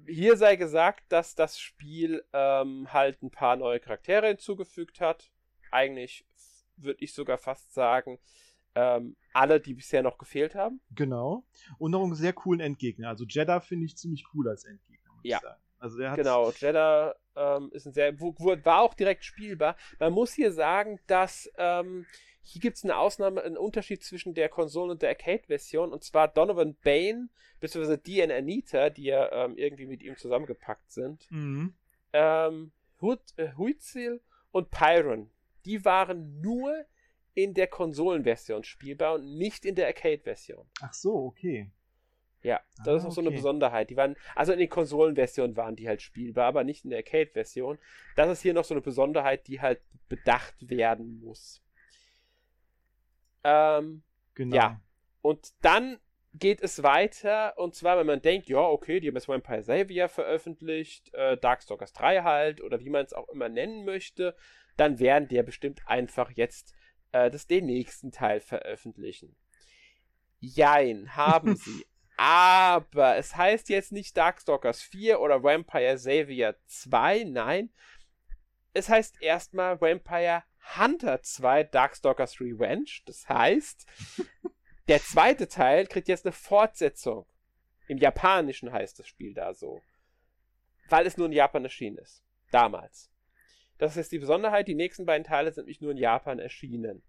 hier sei gesagt, dass das Spiel ähm, halt ein paar neue Charaktere hinzugefügt hat. Eigentlich würde ich sogar fast sagen, ähm, alle, die bisher noch gefehlt haben. Genau. Und noch einen sehr coolen Endgegner. Also Jeddah finde ich ziemlich cool als Endgegner, muss ja. ich sagen. Also der genau, Jeddah ähm, ist ein sehr, war auch direkt spielbar. Man muss hier sagen, dass ähm, hier gibt es eine Ausnahme, einen Unterschied zwischen der Konsole und der Arcade-Version. Und zwar Donovan Bain, beziehungsweise Dean Anita, die ja ähm, irgendwie mit ihm zusammengepackt sind. Mhm. Ähm, äh, Huitzil und Pyron, die waren nur in der Konsolenversion spielbar und nicht in der Arcade-Version. Ach so, okay. Ja, das ah, ist auch okay. so eine Besonderheit. Die waren, also in den Konsolenversionen waren die halt spielbar, aber nicht in der Arcade-Version. Das ist hier noch so eine Besonderheit, die halt bedacht werden muss. Ähm, genau. Ja. Und dann geht es weiter, und zwar, wenn man denkt, ja, okay, die haben jetzt Vampire Savior veröffentlicht, äh, Darkstalkers 3 halt, oder wie man es auch immer nennen möchte, dann werden die ja bestimmt einfach jetzt äh, das den nächsten Teil veröffentlichen. Jein, haben sie. Aber es heißt jetzt nicht Darkstalkers 4 oder Vampire Savior 2, nein. Es heißt erstmal Vampire Hunter 2 Darkstalkers Revenge. Das heißt, der zweite Teil kriegt jetzt eine Fortsetzung. Im Japanischen heißt das Spiel da so. Weil es nur in Japan erschienen ist. Damals. Das ist die Besonderheit. Die nächsten beiden Teile sind nämlich nur in Japan erschienen.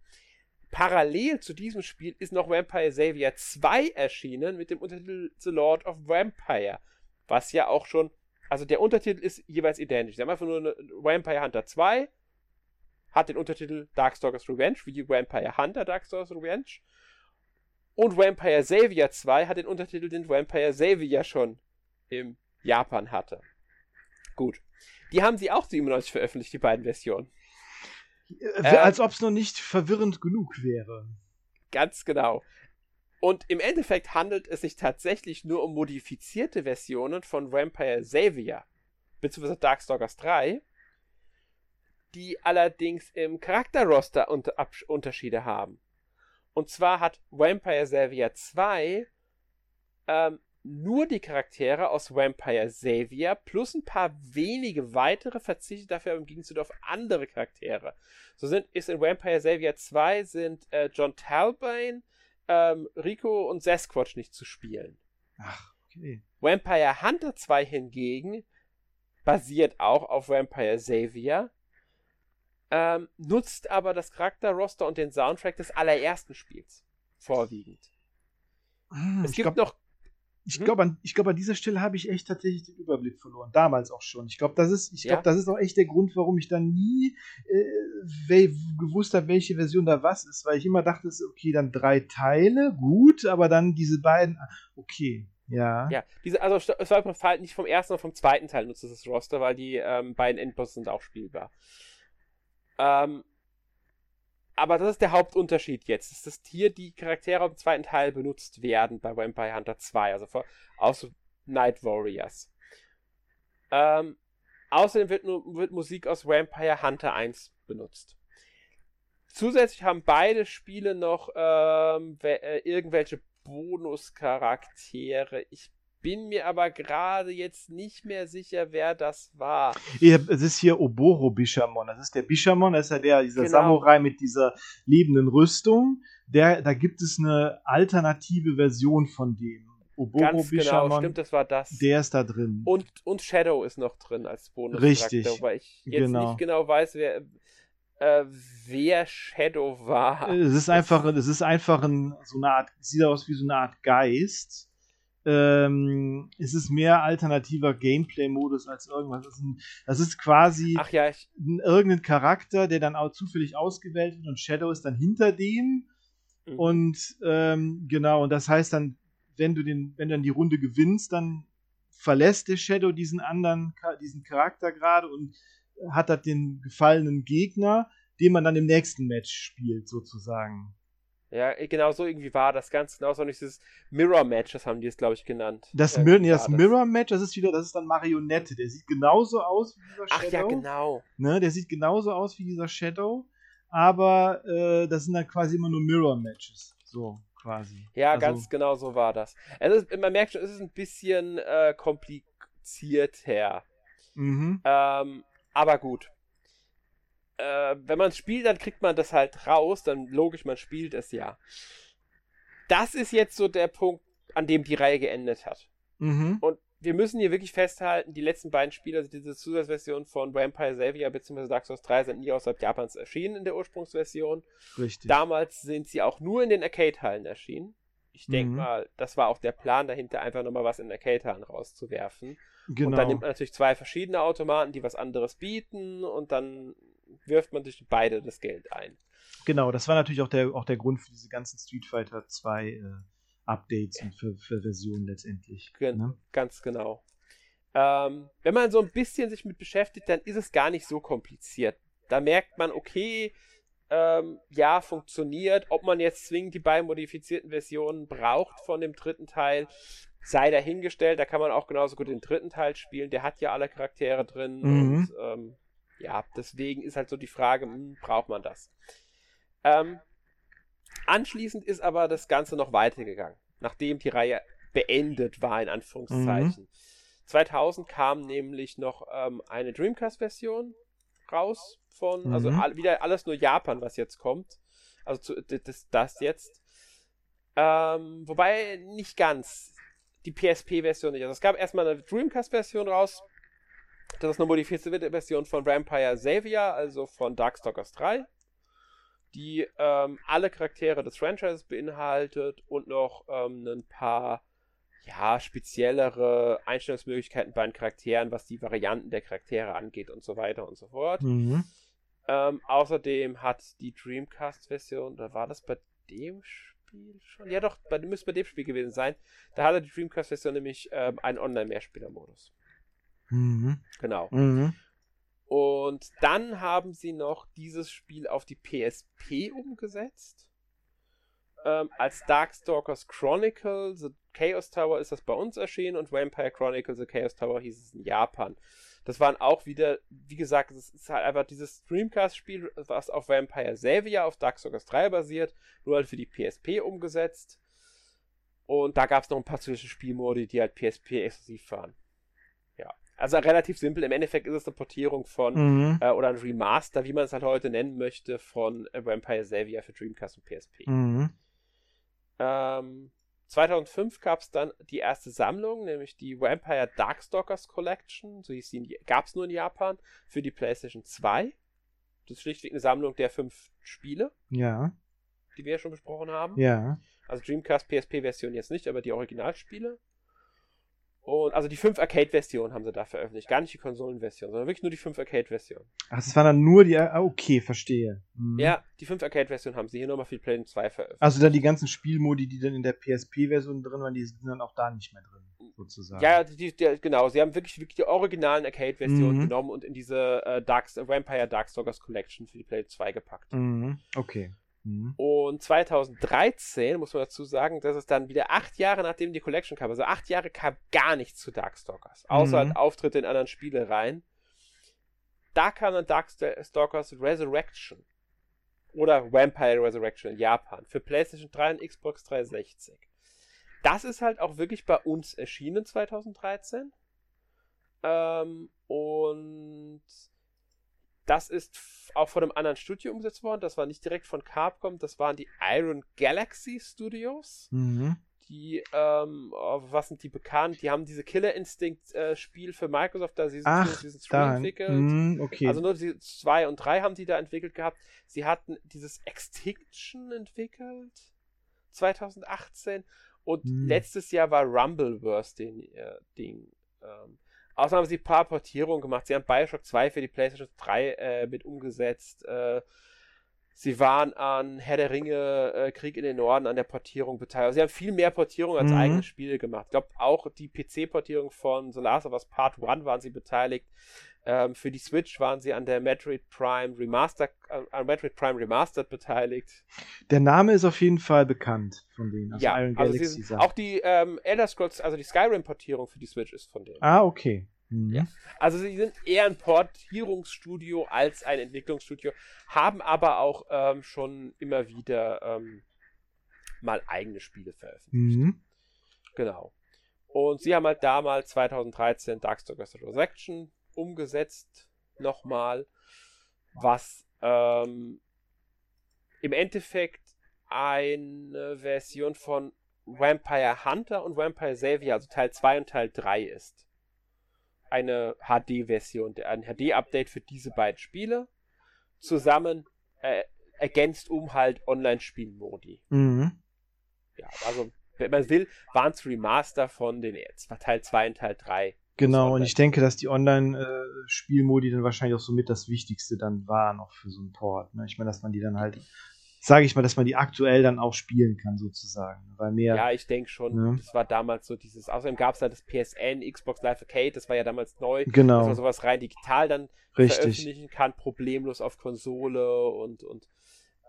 Parallel zu diesem Spiel ist noch Vampire Savior 2 erschienen mit dem Untertitel The Lord of Vampire. Was ja auch schon, also der Untertitel ist jeweils identisch. Sie haben einfach nur eine Vampire Hunter 2 hat den Untertitel Darkstalkers Revenge, wie Vampire Hunter Darkstalkers Revenge. Und Vampire Savior 2 hat den Untertitel, den Vampire Savior schon im Japan hatte. Gut. Die haben sie auch 97 veröffentlicht, die beiden Versionen. Äh, als ob es noch nicht verwirrend genug wäre. Ganz genau. Und im Endeffekt handelt es sich tatsächlich nur um modifizierte Versionen von Vampire Savior, beziehungsweise Darkstalkers 3, die allerdings im Charakterroster unter Unterschiede haben. Und zwar hat Vampire Savior 2 ähm, nur die Charaktere aus Vampire Savior plus ein paar wenige weitere verzichtet dafür im Gegenzug auf andere Charaktere. So sind ist in Vampire Savior 2 sind äh, John Talbane, ähm, Rico und Sasquatch nicht zu spielen. Ach, okay. Vampire Hunter 2 hingegen basiert auch auf Vampire Savior ähm, nutzt aber das Charakterroster und den Soundtrack des allerersten Spiels vorwiegend. Hm, es gibt glaub, noch. Ich hm? glaube, an, glaub, an dieser Stelle habe ich echt tatsächlich den Überblick verloren. Damals auch schon. Ich glaube, das ist, ich glaube, ja? das ist auch echt der Grund, warum ich dann nie äh, gewusst habe, welche Version da was ist, weil ich immer dachte, okay, dann drei Teile, gut, aber dann diese beiden, okay, ja. Ja, diese, also es war im Fall nicht vom ersten, sondern vom zweiten Teil nutzt das Roster, weil die ähm, beiden Endbosse sind auch spielbar. Ähm, aber das ist der Hauptunterschied jetzt, dass hier die Charaktere im zweiten Teil benutzt werden bei Vampire Hunter 2, also für, aus Night Warriors. Ähm, außerdem wird, wird Musik aus Vampire Hunter 1 benutzt. Zusätzlich haben beide Spiele noch ähm, äh, irgendwelche Bonuscharaktere. Ich bin mir aber gerade jetzt nicht mehr sicher, wer das war. Es ist hier Oboro Bishamon. Das ist der Bishamon, das ist ja der, dieser Genau. Samurai mit dieser lebenden Rüstung. Der, da gibt es eine alternative Version von dem. Oboro Ganz genau, Bishamon, stimmt, das war das. der ist da drin. Und, und Shadow ist noch drin als Bonus. Richtig, Weil ich jetzt genau. nicht genau weiß, wer, äh, wer Shadow war. es ist einfach, es ist einfach ein, so eine Art, sieht aus wie so eine Art Geist. Ähm, es ist mehr alternativer Gameplay-Modus als irgendwas. Das ist, ein, das ist quasi ja, ein, irgendein Charakter, der dann auch zufällig ausgewählt wird und Shadow ist dann hinter dem. mhm. Und ähm, genau, und das heißt dann, wenn du den, wenn du dann die Runde gewinnst, dann verlässt der Shadow diesen anderen, diesen Charakter gerade und hat da den gefallenen Gegner, den man dann im nächsten Match spielt, sozusagen. Ja, genau so irgendwie war das ganz genau so. Und dieses Mirror-Match, das haben die es, glaube ich, genannt. Das, Äh, Mir war das Mirror-Match, das ist wieder, das ist dann Marionette. Der sieht genauso aus wie dieser Ach Shadow. ja, genau. Ne, der sieht genauso aus wie dieser Shadow, aber äh, das sind dann quasi immer nur Mirror-Matches. So, quasi. Ja, Also, ganz genau so war das. Ist, man merkt schon, es ist ein bisschen äh, komplizierter. Mhm. Ähm, aber gut. Äh, wenn man es spielt, dann kriegt man das halt raus, dann logisch, man spielt es ja. Das ist jetzt so der Punkt, an dem die Reihe geendet hat. Mhm. Und wir müssen hier wirklich festhalten, die letzten beiden Spiele, also diese Zusatzversion von Vampire Savior bzw. Dark Souls 3 sind nie außerhalb Japans erschienen in der Ursprungsversion. Richtig. Damals sind sie auch nur in den Arcade-Hallen erschienen. Ich denke Mhm. mal, das war auch der Plan dahinter, einfach nochmal was in Arcade-Hallen rauszuwerfen. genau. Und dann nimmt man natürlich zwei verschiedene Automaten, die was anderes bieten und dann wirft man durch beide das Geld ein. Genau, das war natürlich auch der, auch der Grund für diese ganzen Street Fighter 2 äh, Updates und für, für Versionen letztendlich. Gen Ne? Ganz genau. Ähm, wenn man so ein bisschen sich mit beschäftigt, dann ist es gar nicht so kompliziert. Da merkt man, okay, ähm, ja, funktioniert. Ob man jetzt zwingend die beiden modifizierten Versionen braucht von dem dritten Teil, sei dahingestellt. Da kann man auch genauso gut den dritten Teil spielen. Der hat ja alle Charaktere drin. Mhm. Und ähm, ja, deswegen ist halt so die Frage, hm, braucht man das? Ähm, anschließend ist aber das Ganze noch weitergegangen, nachdem die Reihe beendet war, in Anführungszeichen. 2000 kam nämlich noch ähm, eine Dreamcast-Version raus von, also Mhm. all, wieder alles nur Japan, was jetzt kommt. Also zu, das, das jetzt. Ähm, wobei nicht ganz die PSP-Version nicht. Also es gab erstmal eine Dreamcast-Version raus. Das ist eine modifizierte Version von Vampire Savior, also von Darkstalkers 3, die ähm, alle Charaktere des Franchises beinhaltet und noch ähm, ein paar ja, speziellere Einstellungsmöglichkeiten bei den Charakteren, was die Varianten der Charaktere angeht und so weiter und so fort. Mhm. Ähm, außerdem hat die Dreamcast-Version, da war das bei dem Spiel schon? Ja, doch, bei, müsste bei dem Spiel gewesen sein. Da hatte die Dreamcast-Version nämlich ähm, einen Online-Mehrspieler-Modus. Mhm. Genau. Mhm. Und dann haben sie noch dieses Spiel auf die PSP umgesetzt. Ähm, als Darkstalkers Chronicle, The Chaos Tower ist das bei uns erschienen und Vampire Chronicle, The Chaos Tower hieß es in Japan. Das waren auch wieder, wie gesagt, es ist halt einfach dieses Dreamcast-Spiel, was auf Vampire Savior, auf Darkstalkers 3 basiert, nur halt für die PSP umgesetzt. Und da gab es noch ein paar zusätzliche Spielmodi, die halt PSP-exklusiv waren. Also relativ simpel. Im Endeffekt ist es eine Portierung von Mhm. äh, oder ein Remaster, wie man es halt heute nennen möchte, von Vampire Savior für Dreamcast und PSP. Mhm. Ähm, 2005 gab es dann die erste Sammlung, nämlich die Vampire Darkstalkers Collection, so hieß sie, gab es nur in Japan, für die PlayStation 2. Das ist schlichtweg eine Sammlung der fünf Spiele, Ja, die wir ja schon besprochen haben. ja. Also Dreamcast, PSP-Version jetzt nicht, aber die Originalspiele. Und also die fünf Arcade-Versionen haben sie da veröffentlicht. Gar nicht die Konsolenversion, sondern wirklich nur die fünf Arcade-Versionen. Ach, das waren dann nur die. Ah, okay, verstehe. Mhm. Ja, die fünf Arcade-Versionen haben sie hier nochmal für die PlayStation 2 veröffentlicht. Also dann die ganzen Spielmodi, die dann in der PSP-Version drin waren, die sind dann auch da nicht mehr drin, sozusagen. Ja, die, die, genau. Sie haben wirklich, wirklich die originalen Arcade-Versionen Mhm. genommen und in diese äh, Dark, Vampire Darkstalkers Collection für die PlayStation 2 gepackt. Mhm. Okay. Mhm. Und 2013, muss man dazu sagen, das ist dann wieder acht Jahre nachdem die Collection kam. Also acht Jahre kam gar nichts zu Darkstalkers. Außer Mhm. Auftritte in anderen Spiele rein. Da kam dann Darkstalkers Resurrection. Oder Vampire Resurrection in Japan. Für PlayStation 3 und Xbox 360. das ist halt auch wirklich bei uns erschienen 2013. Ähm, und das ist auch von einem anderen Studio umgesetzt worden. Das war nicht direkt von Capcom, das waren die Iron Galaxy Studios. Mhm. Die, ähm, oh, was sind die bekannt? Die haben diese Killer Instinct-Spiel äh, für Microsoft da 2 Season 3 da. entwickelt. Mhm, okay. Also nur die 2 und 3 haben die da entwickelt gehabt. Sie hatten dieses Extinction entwickelt 2018 und Hm. letztes Jahr war Rumbleverse den äh, Ding. Ähm, außerdem haben sie ein paar Portierungen gemacht. Sie haben Bioshock 2 für die PlayStation 3 äh, mit umgesetzt. Äh, sie waren an Herr der Ringe, äh, Krieg in den Norden, an der Portierung beteiligt. Also sie haben viel mehr Portierungen als Mhm. eigene Spiele gemacht. Ich glaube, auch die PC-Portierung von The Last of Us Part 1 waren sie beteiligt. Ähm, für die Switch waren sie an der Metroid Prime Remaster, äh, an Metroid Prime Remastered beteiligt. Der Name ist auf jeden Fall bekannt von denen. Also ja, Iron also Galaxy sie, auch die ähm, Elder Scrolls, also die Skyrim-Portierung für die Switch ist von denen. Ah, okay. Mhm. Ja. Also sie sind eher ein Portierungsstudio als ein Entwicklungsstudio, haben aber auch ähm, schon immer wieder ähm, mal eigene Spiele veröffentlicht. Mhm. Genau. Und sie haben halt damals 2013 Darkstalkers Resurrection umgesetzt, nochmal, was ähm, im Endeffekt eine Version von Vampire Hunter und Vampire Savior, also Teil 2 und Teil 3 ist. Eine HD-Version, ein HD-Update für diese beiden Spiele, zusammen äh, ergänzt um halt Online-Spielmodi. Mhm. Ja, also, wenn man will, waren es Remaster von den Teil 2 und Teil 3. Genau, und ich denke, dass die Online-Spielmodi dann wahrscheinlich auch somit das Wichtigste dann war noch für so einen Port. Ne? Ich meine, dass man die dann halt, sage ich mal, dass man die aktuell dann auch spielen kann, sozusagen. Weil mehr. Ja, ich denke schon, Ja. das war damals so dieses. Außerdem gab es halt das PSN, Xbox Live Arcade, das war ja damals neu, dass genau, man sowas rein digital dann richtig. veröffentlichen kann, problemlos auf Konsole und, und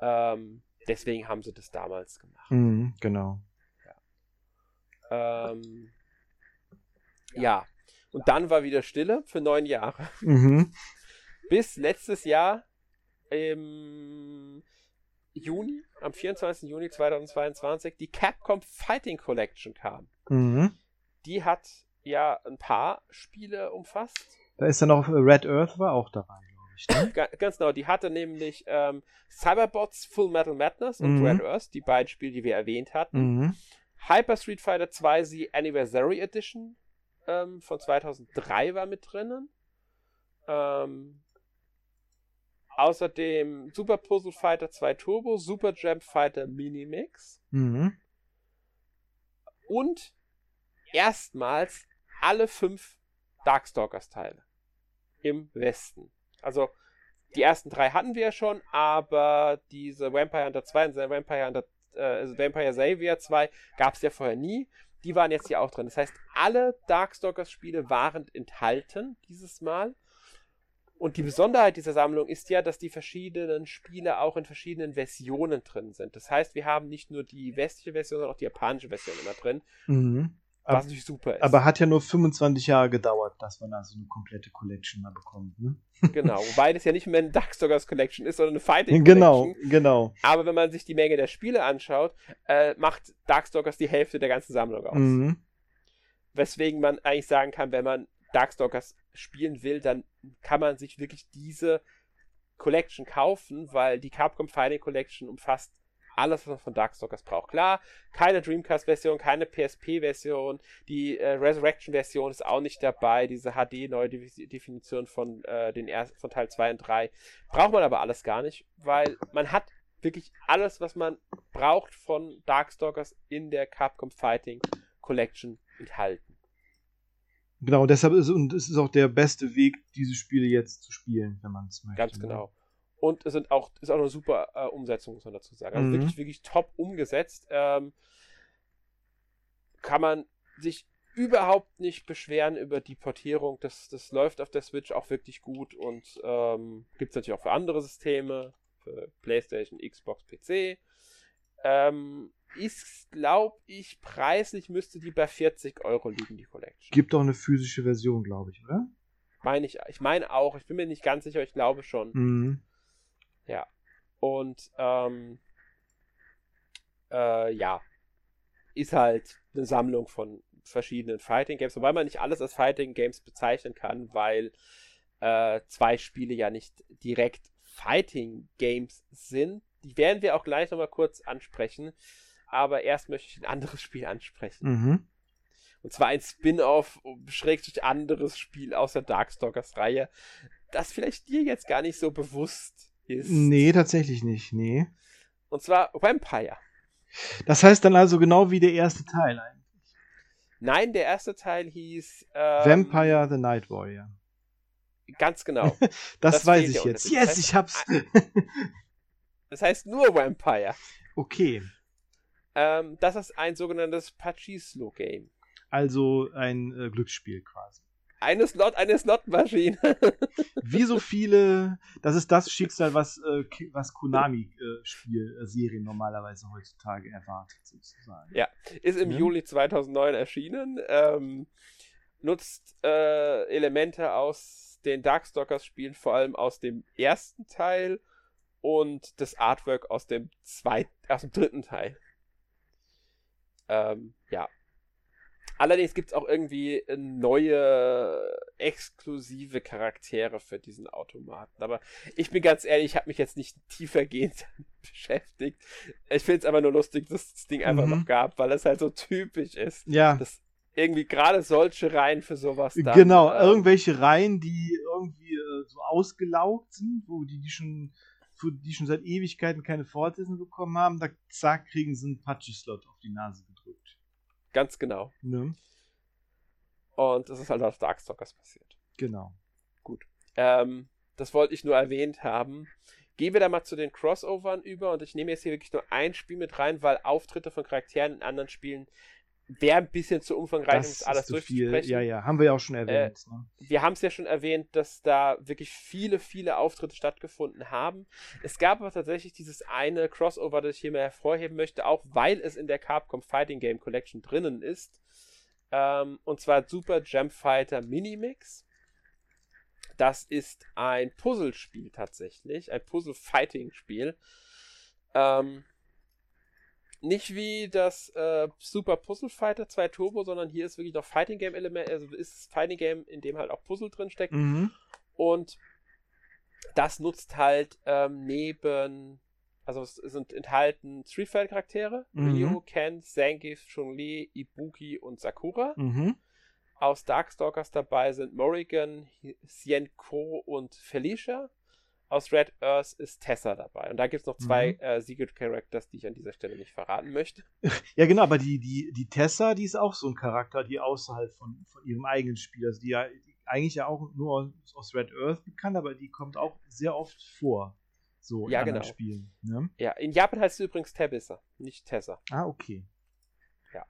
ähm, deswegen haben sie das damals gemacht. Mhm, genau. Ähm, ja. Und dann war wieder Stille für neun Jahre. Mhm. Bis letztes Jahr im Juni, am 24. Juni 2022, die Capcom Fighting Collection kam. Mhm. Die hat ja ein paar Spiele umfasst. Da ist dann äh, Red Earth war auch dabei, glaube ich. Ne? Ga ganz genau, die hatte nämlich ähm, Cyberbots Full Metal Madness und Mhm. Red Earth, die beiden Spiele, die wir erwähnt hatten. mhm. Hyper Street Fighter 2 The Anniversary Edition ähm, von 2003 war mit drinnen. Ähm, außerdem Super Puzzle Fighter 2 Turbo, Super Jam Fighter Minimix Mhm. und erstmals alle fünf Darkstalkers Teile im Westen. Also die ersten drei hatten wir ja schon, aber diese Vampire Hunter 2 und Vampire Hunter äh, also Vampire Savior 2 gab es ja vorher nie. Die waren jetzt hier auch drin. Das heißt, alle Darkstalkers Spiele waren enthalten dieses Mal. Und die Besonderheit dieser Sammlung ist ja, dass die verschiedenen Spiele auch in verschiedenen Versionen drin sind. Das heißt, wir haben nicht nur die westliche Version, sondern auch die japanische Version immer drin, Mhm. was Aber, natürlich super ist. aber hat ja nur 25 Jahre gedauert, dass man da so eine komplette Collection mal bekommt. Ne? Genau, wobei das ja nicht mehr eine Darkstalkers Collection ist, sondern eine Fighting Genau, Collection. genau. Aber wenn man sich die Menge der Spiele anschaut, äh, macht Darkstalkers die Hälfte der ganzen Sammlung aus. Mhm. Weswegen man eigentlich sagen kann, wenn man Darkstalkers spielen will, dann kann man sich wirklich diese Collection kaufen, weil die Capcom Fighting Collection umfasst alles, was man von Darkstalkers braucht. Klar, keine Dreamcast-Version, keine PSP-Version, die äh, Resurrection-Version ist auch nicht dabei, diese HD-Neudefinition von, äh, den ersten, von Teil 2 und 3. Braucht man aber alles gar nicht, weil man hat wirklich alles, was man braucht von Darkstalkers in der Capcom Fighting Collection enthalten. Genau, deshalb ist und es ist auch der beste Weg, diese Spiele jetzt zu spielen, wenn man es möchte. Ganz ne? genau. Und es sind auch, ist auch eine super äh, Umsetzung, muss man dazu sagen. Also Mhm. wirklich, wirklich top umgesetzt. Ähm, kann man sich überhaupt nicht beschweren über die Portierung. Das, das läuft auf der Switch auch wirklich gut und ähm, gibt es natürlich auch für andere Systeme, für PlayStation, Xbox, PC. Ähm, ist, glaube ich, preislich müsste die bei 40 Euro liegen, die Collection. Gibt auch eine physische Version, glaube ich, oder? Meine ich, ich meine auch, ich bin mir nicht ganz sicher, ich glaube schon. Mhm. Und ähm, äh, ja, ist halt eine Sammlung von verschiedenen Fighting Games, wobei man nicht alles als Fighting Games bezeichnen kann, weil äh, zwei Spiele ja nicht direkt Fighting Games sind. Die werden wir auch gleich nochmal kurz ansprechen. Aber erst möchte ich ein anderes Spiel ansprechen. Mhm. Und zwar ein Spin-off, schrägstrich anderes Spiel aus der Darkstalkers-Reihe, das vielleicht dir jetzt gar nicht so bewusst ist. Nee, tatsächlich nicht. Nee. Und zwar Vampire. Das heißt dann also genau wie der erste Teil eigentlich. Nein, der erste Teil hieß ähm, Vampire the Night Warrior. Ganz genau. das, das weiß ich jetzt. Yes, ich hab's. Das heißt nur Vampire. Okay. Ähm, das ist ein sogenanntes Pachislo-Game. Also ein äh, Glücksspiel quasi. Eine Slot, eine Slotmaschine. Wie so viele, das ist das Schicksal, was, äh, was Konami-Spiel-Serien äh, normalerweise heutzutage erwartet, sozusagen. Ja, ist im ja. Juli 2009 erschienen. Ähm, nutzt äh, Elemente aus den Darkstalkers-Spielen, vor allem aus dem ersten Teil und das Artwork aus dem zweiten, aus dem dritten Teil. Ähm, ja, Allerdings gibt es auch irgendwie neue exklusive Charaktere für diesen Automaten. Aber ich bin ganz ehrlich, ich habe mich jetzt nicht tiefergehend beschäftigt. Ich finde es einfach nur lustig, dass das Ding einfach mhm. noch gab, weil es halt so typisch ist. Ja. Dass irgendwie gerade solche Reihen für sowas da. Genau, ähm, irgendwelche Reihen, die irgendwie äh, so ausgelaugt sind, wo die, die schon die schon seit Ewigkeiten keine Fortsetzung bekommen haben, da zack, kriegen sie einen Patchy-Slot auf die Nase gedrückt. Ganz genau. Ne? Und das ist halt auf Darkstalkers passiert. Genau. Gut. Ähm, das wollte ich nur erwähnt haben. Gehen wir da mal zu den Crossovern über und ich nehme jetzt hier wirklich nur ein Spiel mit rein, weil Auftritte von Charakteren in anderen Spielen wäre ein bisschen zu umfangreich, um das alles durchzusprechen. Ja, ja, haben wir ja auch schon erwähnt. Äh, ne? Wir haben es ja schon erwähnt, dass da wirklich viele, viele Auftritte stattgefunden haben. Es gab aber tatsächlich dieses eine Crossover, das ich hier mal hervorheben möchte, auch weil es in der Capcom Fighting Game Collection drinnen ist. Ähm, und zwar Super Jam Fighter Minimix. Das ist ein Puzzlespiel tatsächlich, ein Puzzle-Fighting-Spiel. Ähm, nicht wie das äh, Super Puzzle Fighter 2 Turbo, sondern hier ist wirklich noch Fighting Game Element, also ist Fighting Game, in dem halt auch Puzzle drin steckt. Mhm. Und das nutzt halt ähm, neben, also es sind enthalten Street Fighter Charaktere, mhm. Ryu, Ken, Zangief, Chun-Li, Ibuki und Sakura. Mhm. Aus Darkstalkers dabei sind Morrigan, Sien Ko und Felicia aus Red Earth ist Tessa dabei. Und da gibt es noch zwei mhm. äh, Secret Characters, die ich an dieser Stelle nicht verraten möchte. Ja, genau, aber die, die, die Tessa, die ist auch so ein Charakter, die außerhalb von, von ihrem eigenen Spiel, also die ja die eigentlich ja auch nur aus Red Earth bekannt, aber die kommt auch sehr oft vor. So in ja, anderen genau. Spielen. Ne? Ja, in Japan heißt sie übrigens Tabissa, nicht Tessa. Ah, okay. Ja.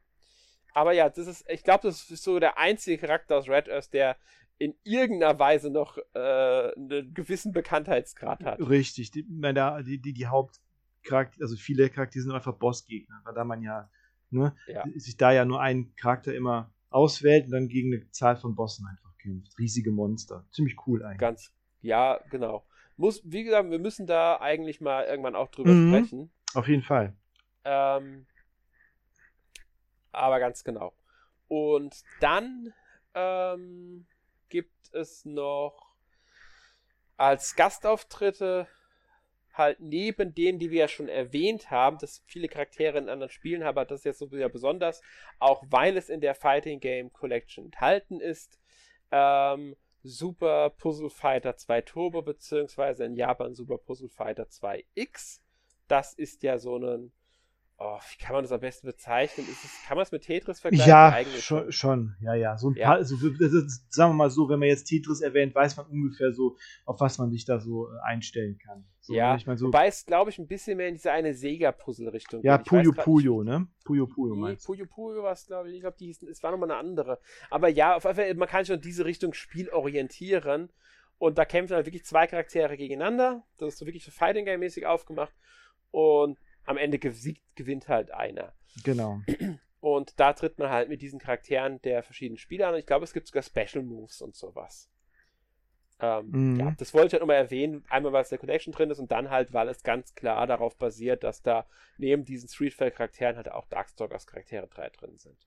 Aber ja, das ist, ich glaube, das ist so der einzige Charakter aus Red Earth, der in irgendeiner Weise noch äh, einen gewissen Bekanntheitsgrad hat. Richtig, die, die, die, die Hauptcharakter, also viele Charaktere sind einfach Bossgegner, weil da man ja, ne, ja. sich da ja nur einen Charakter immer auswählt und dann gegen eine Zahl von Bossen einfach kämpft. Riesige Monster. Ziemlich cool eigentlich. Ganz, ja, genau. Muss, wie gesagt, wir müssen da eigentlich mal irgendwann auch drüber mhm, sprechen. Auf jeden Fall. Ähm, aber ganz genau. Und dann ähm, gibt es noch als Gastauftritte halt neben denen, die wir ja schon erwähnt haben, dass viele Charaktere in anderen Spielen haben, aber das ist jetzt so wieder besonders, auch weil es in der Fighting Game Collection enthalten ist. Ähm, Super Puzzle Fighter 2 Turbo, beziehungsweise in Japan Super Puzzle Fighter 2X. Das ist ja so ein Oh, wie kann man das am besten bezeichnen? Es, kann man es mit Tetris vergleichen? Ja, schon, schon, ja, ja. So ein ja. paar, also, sagen wir mal so, wenn man jetzt Tetris erwähnt, weiß man ungefähr so, auf was man sich da so äh, einstellen kann. So, ja, ich mein, so, wobei es, glaube ich, ein bisschen mehr in diese eine Sega-Puzzle-Richtung Ja, Puyo Puyo, ne? Puyo Puyo nee, Puyo Puyo war es, glaube ich. Ich glaube, es war nochmal eine andere. Aber ja, auf jeden Fall, man kann sich in diese Richtung Spiel orientieren. Und da kämpfen halt wirklich zwei Charaktere gegeneinander. Das ist so wirklich so Fighting Game-mäßig aufgemacht. Und am Ende gesiegt, gewinnt halt einer. Genau. Und da tritt man halt mit diesen Charakteren der verschiedenen Spieler an. Und ich glaube, es gibt sogar Special Moves und sowas. Ähm, mhm. Ja, das wollte ich halt nochmal erwähnen. Einmal, weil es der Connection drin ist und dann halt, weil es ganz klar darauf basiert, dass da neben diesen Street Fighter Charakteren halt auch Darkstalkers Charaktere drei drin sind.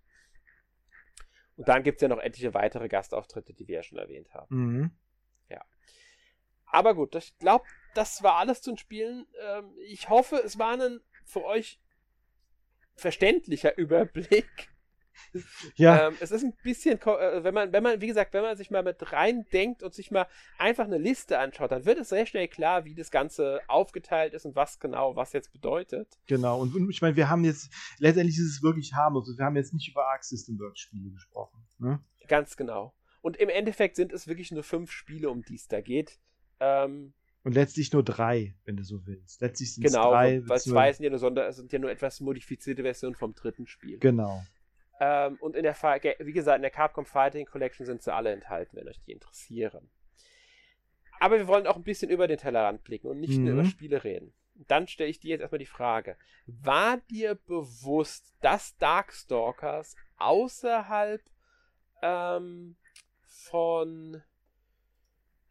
Und dann gibt es ja noch etliche weitere Gastauftritte, die wir ja schon erwähnt haben. Mhm. Ja. Aber gut, ich glaube, das war alles zu den Spielen. Ähm, ich hoffe, es war ein für euch verständlicher Überblick. Ja. Ähm, es ist ein bisschen, äh, wenn man, wenn man, wie gesagt, wenn man sich mal mit reindenkt und sich mal einfach eine Liste anschaut, dann wird es sehr schnell klar, wie das Ganze aufgeteilt ist und was genau was jetzt bedeutet. Genau, und, und ich meine, wir haben jetzt, letztendlich ist es wirklich harmlos. Wir haben jetzt nicht über Arc System Works Spiele gesprochen. Ne? Ganz genau. Und im Endeffekt sind es wirklich nur fünf Spiele, um die es da geht. Ähm, und letztlich nur drei, wenn du so willst. Letztlich sind genau, es drei. weil zwei sind ja, nur Sonder sind ja nur etwas modifizierte Versionen vom dritten Spiel. Genau. Ähm, und in der, wie gesagt, in der Capcom Fighting Collection sind sie alle enthalten, wenn euch die interessieren. Aber wir wollen auch ein bisschen über den Tellerrand blicken und nicht mhm. nur über Spiele reden. Dann stelle ich dir jetzt erstmal die Frage: War dir bewusst, dass Darkstalkers außerhalb ähm, von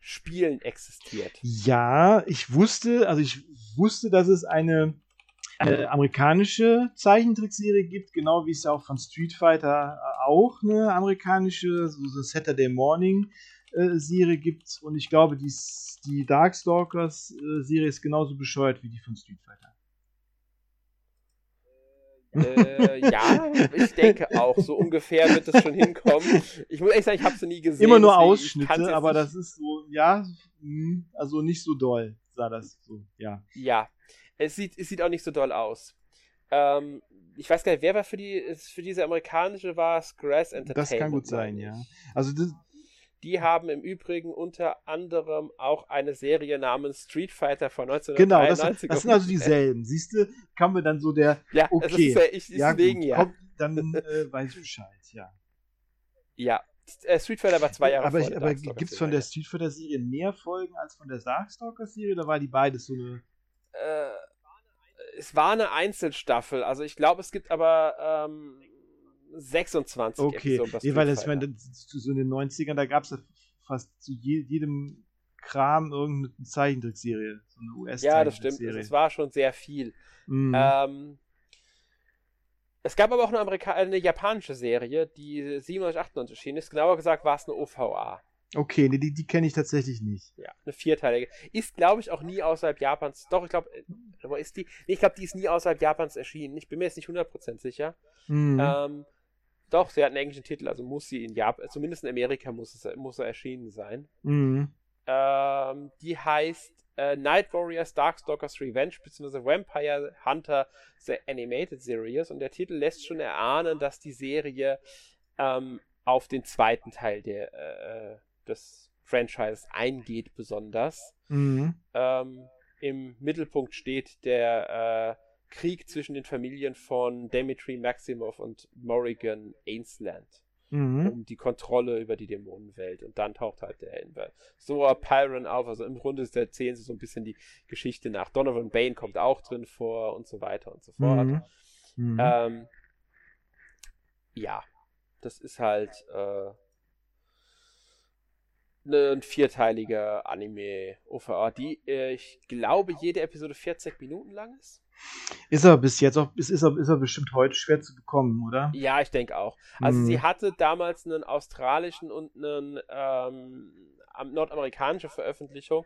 Spielen existiert? Ja, ich wusste, also ich wusste, dass es eine äh, amerikanische Zeichentrickserie gibt, genau wie es ja auch von Street Fighter äh, auch eine amerikanische, so eine Saturday Morning äh, Serie gibt. Und ich glaube, die, die Darkstalkers äh, Serie ist genauso bescheuert wie die von Street Fighter. Äh, ja, ich denke auch. So ungefähr wird es schon hinkommen. Ich muss ehrlich sagen, ich habe sie nie gesehen. Immer nur Ausschnitte, aber das ist so, ja, hm, also nicht so doll, sah das so, ja. Ja, es sieht, es sieht auch nicht so doll aus. Ähm, ich weiß gar nicht, wer war für die, für diese amerikanische war es Grass Entertainment. Das kann gut sein, ja. Also das, die haben im Übrigen unter anderem auch eine Serie namens Street Fighter von 1993. Genau, das, das sind also dieselben. Siehst du, kann mir dann so der. Ja, okay, ist, ja, ich, deswegen gut, ja. Komm, dann äh, weiß ich Bescheid, ja. Ja, äh, Street Fighter war zwei Jahre aber vor Aber gibt es von der Street Fighter Serie mehr Folgen als von der Darkstalker Serie? Oder war die beides so eine. Äh, es war eine Einzelstaffel. Also ich glaube, es gibt aber ähm, 26 okay. Episoden. Okay, weil das, ich meine, so in den 90ern, da gab es ja fast zu jedem Kram irgendeine Zeichentrickserie. So eine us Ja, das stimmt. Es war schon sehr viel. Mhm. Ähm, es gab aber auch eine, Amerika eine japanische Serie, die 97, 98 erschienen ist. Genauer gesagt war es eine OVA. Okay, die, die kenne ich tatsächlich nicht. Ja, eine vierteilige. Ist, glaube ich, auch nie außerhalb Japans. Doch, ich glaube, äh, ist die? Nee, ich glaube, die ist nie außerhalb Japans erschienen. Ich bin mir jetzt nicht 100% sicher. Mhm. Ähm, doch, sie hat einen englischen Titel, also muss sie in Japan, zumindest in Amerika muss, es, muss er erschienen sein. Mhm. Ähm, die heißt äh, Night Warriors Darkstalkers Revenge bzw. Vampire Hunter The Animated Series und der Titel lässt schon erahnen, dass die Serie ähm, auf den zweiten Teil der, äh, des Franchises eingeht, besonders. Mhm. Ähm, Im Mittelpunkt steht der äh, Krieg zwischen den Familien von Dimitri Maximov und Morrigan Ainsland. Mhm. Um die Kontrolle über die Dämonenwelt. Und dann taucht halt der Inver Sora Pyron auf. Also im Grunde erzählen sie so ein bisschen die Geschichte nach. Donovan Bane kommt auch drin vor und so weiter und so fort. Mhm. Mhm. Ähm, ja, das ist halt äh, ein vierteiliger Anime-OVA, die, äh, ich glaube, jede Episode 40 Minuten lang ist. Ist er bis jetzt auch, ist, ist, er, ist er bestimmt heute schwer zu bekommen, oder? Ja, ich denke auch. Also hm. sie hatte damals einen australischen und einen ähm, nordamerikanischen Veröffentlichung,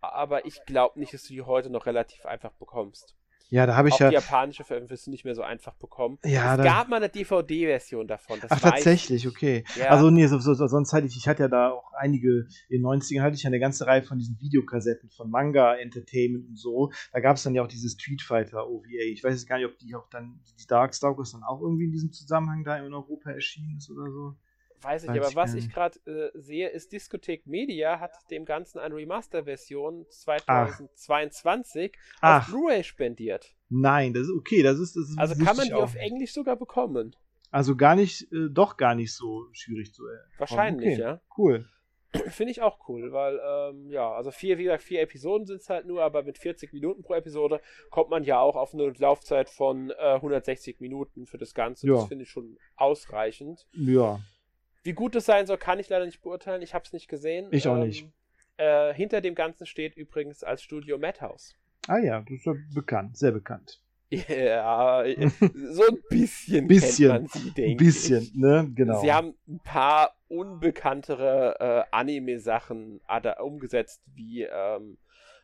aber ich glaube nicht, dass du die heute noch relativ einfach bekommst. Ja, da habe ich auch ja. Die japanische Veröffentlichung du nicht mehr so einfach bekommen. Ja, es da... gab mal eine DVD-Version davon. Ach, tatsächlich, okay. Ja. Also, nee, so, so, sonst hatte ich, ich hatte ja da auch einige, in den 90ern hatte ich ja eine ganze Reihe von diesen Videokassetten von Manga Entertainment und so. Da gab es dann ja auch diese Street Fighter OVA. Ich weiß jetzt gar nicht, ob die auch dann, die Darkstalkers dann auch irgendwie in diesem Zusammenhang da in Europa erschienen ist oder so. Weiß ich, Weiß aber ich was ich gerade äh, sehe, ist Discothek Media hat dem Ganzen eine Remaster-Version 2022 Ach. auf Blu-ray spendiert. Nein, das ist okay, das ist das Also kann man die auf Englisch sogar bekommen. Also gar nicht, äh, doch gar nicht so schwierig zu erkennen. Wahrscheinlich, okay. ja. Cool. Finde ich auch cool, weil, ähm, ja, also vier, wie gesagt, vier Episoden sind es halt nur, aber mit 40 Minuten pro Episode kommt man ja auch auf eine Laufzeit von äh, 160 Minuten für das Ganze. Ja. Das finde ich schon ausreichend. Ja. Wie gut es sein soll, kann ich leider nicht beurteilen. Ich habe es nicht gesehen. Ich auch ähm, nicht. Äh, hinter dem Ganzen steht übrigens als Studio Madhouse. Ah ja, das ist ja bekannt, sehr bekannt. Ja, so ein bisschen, bisschen kennt man sie, denke Ein bisschen, ich. ne? Genau. Sie haben ein paar unbekanntere äh, Anime-Sachen umgesetzt, wie, ähm,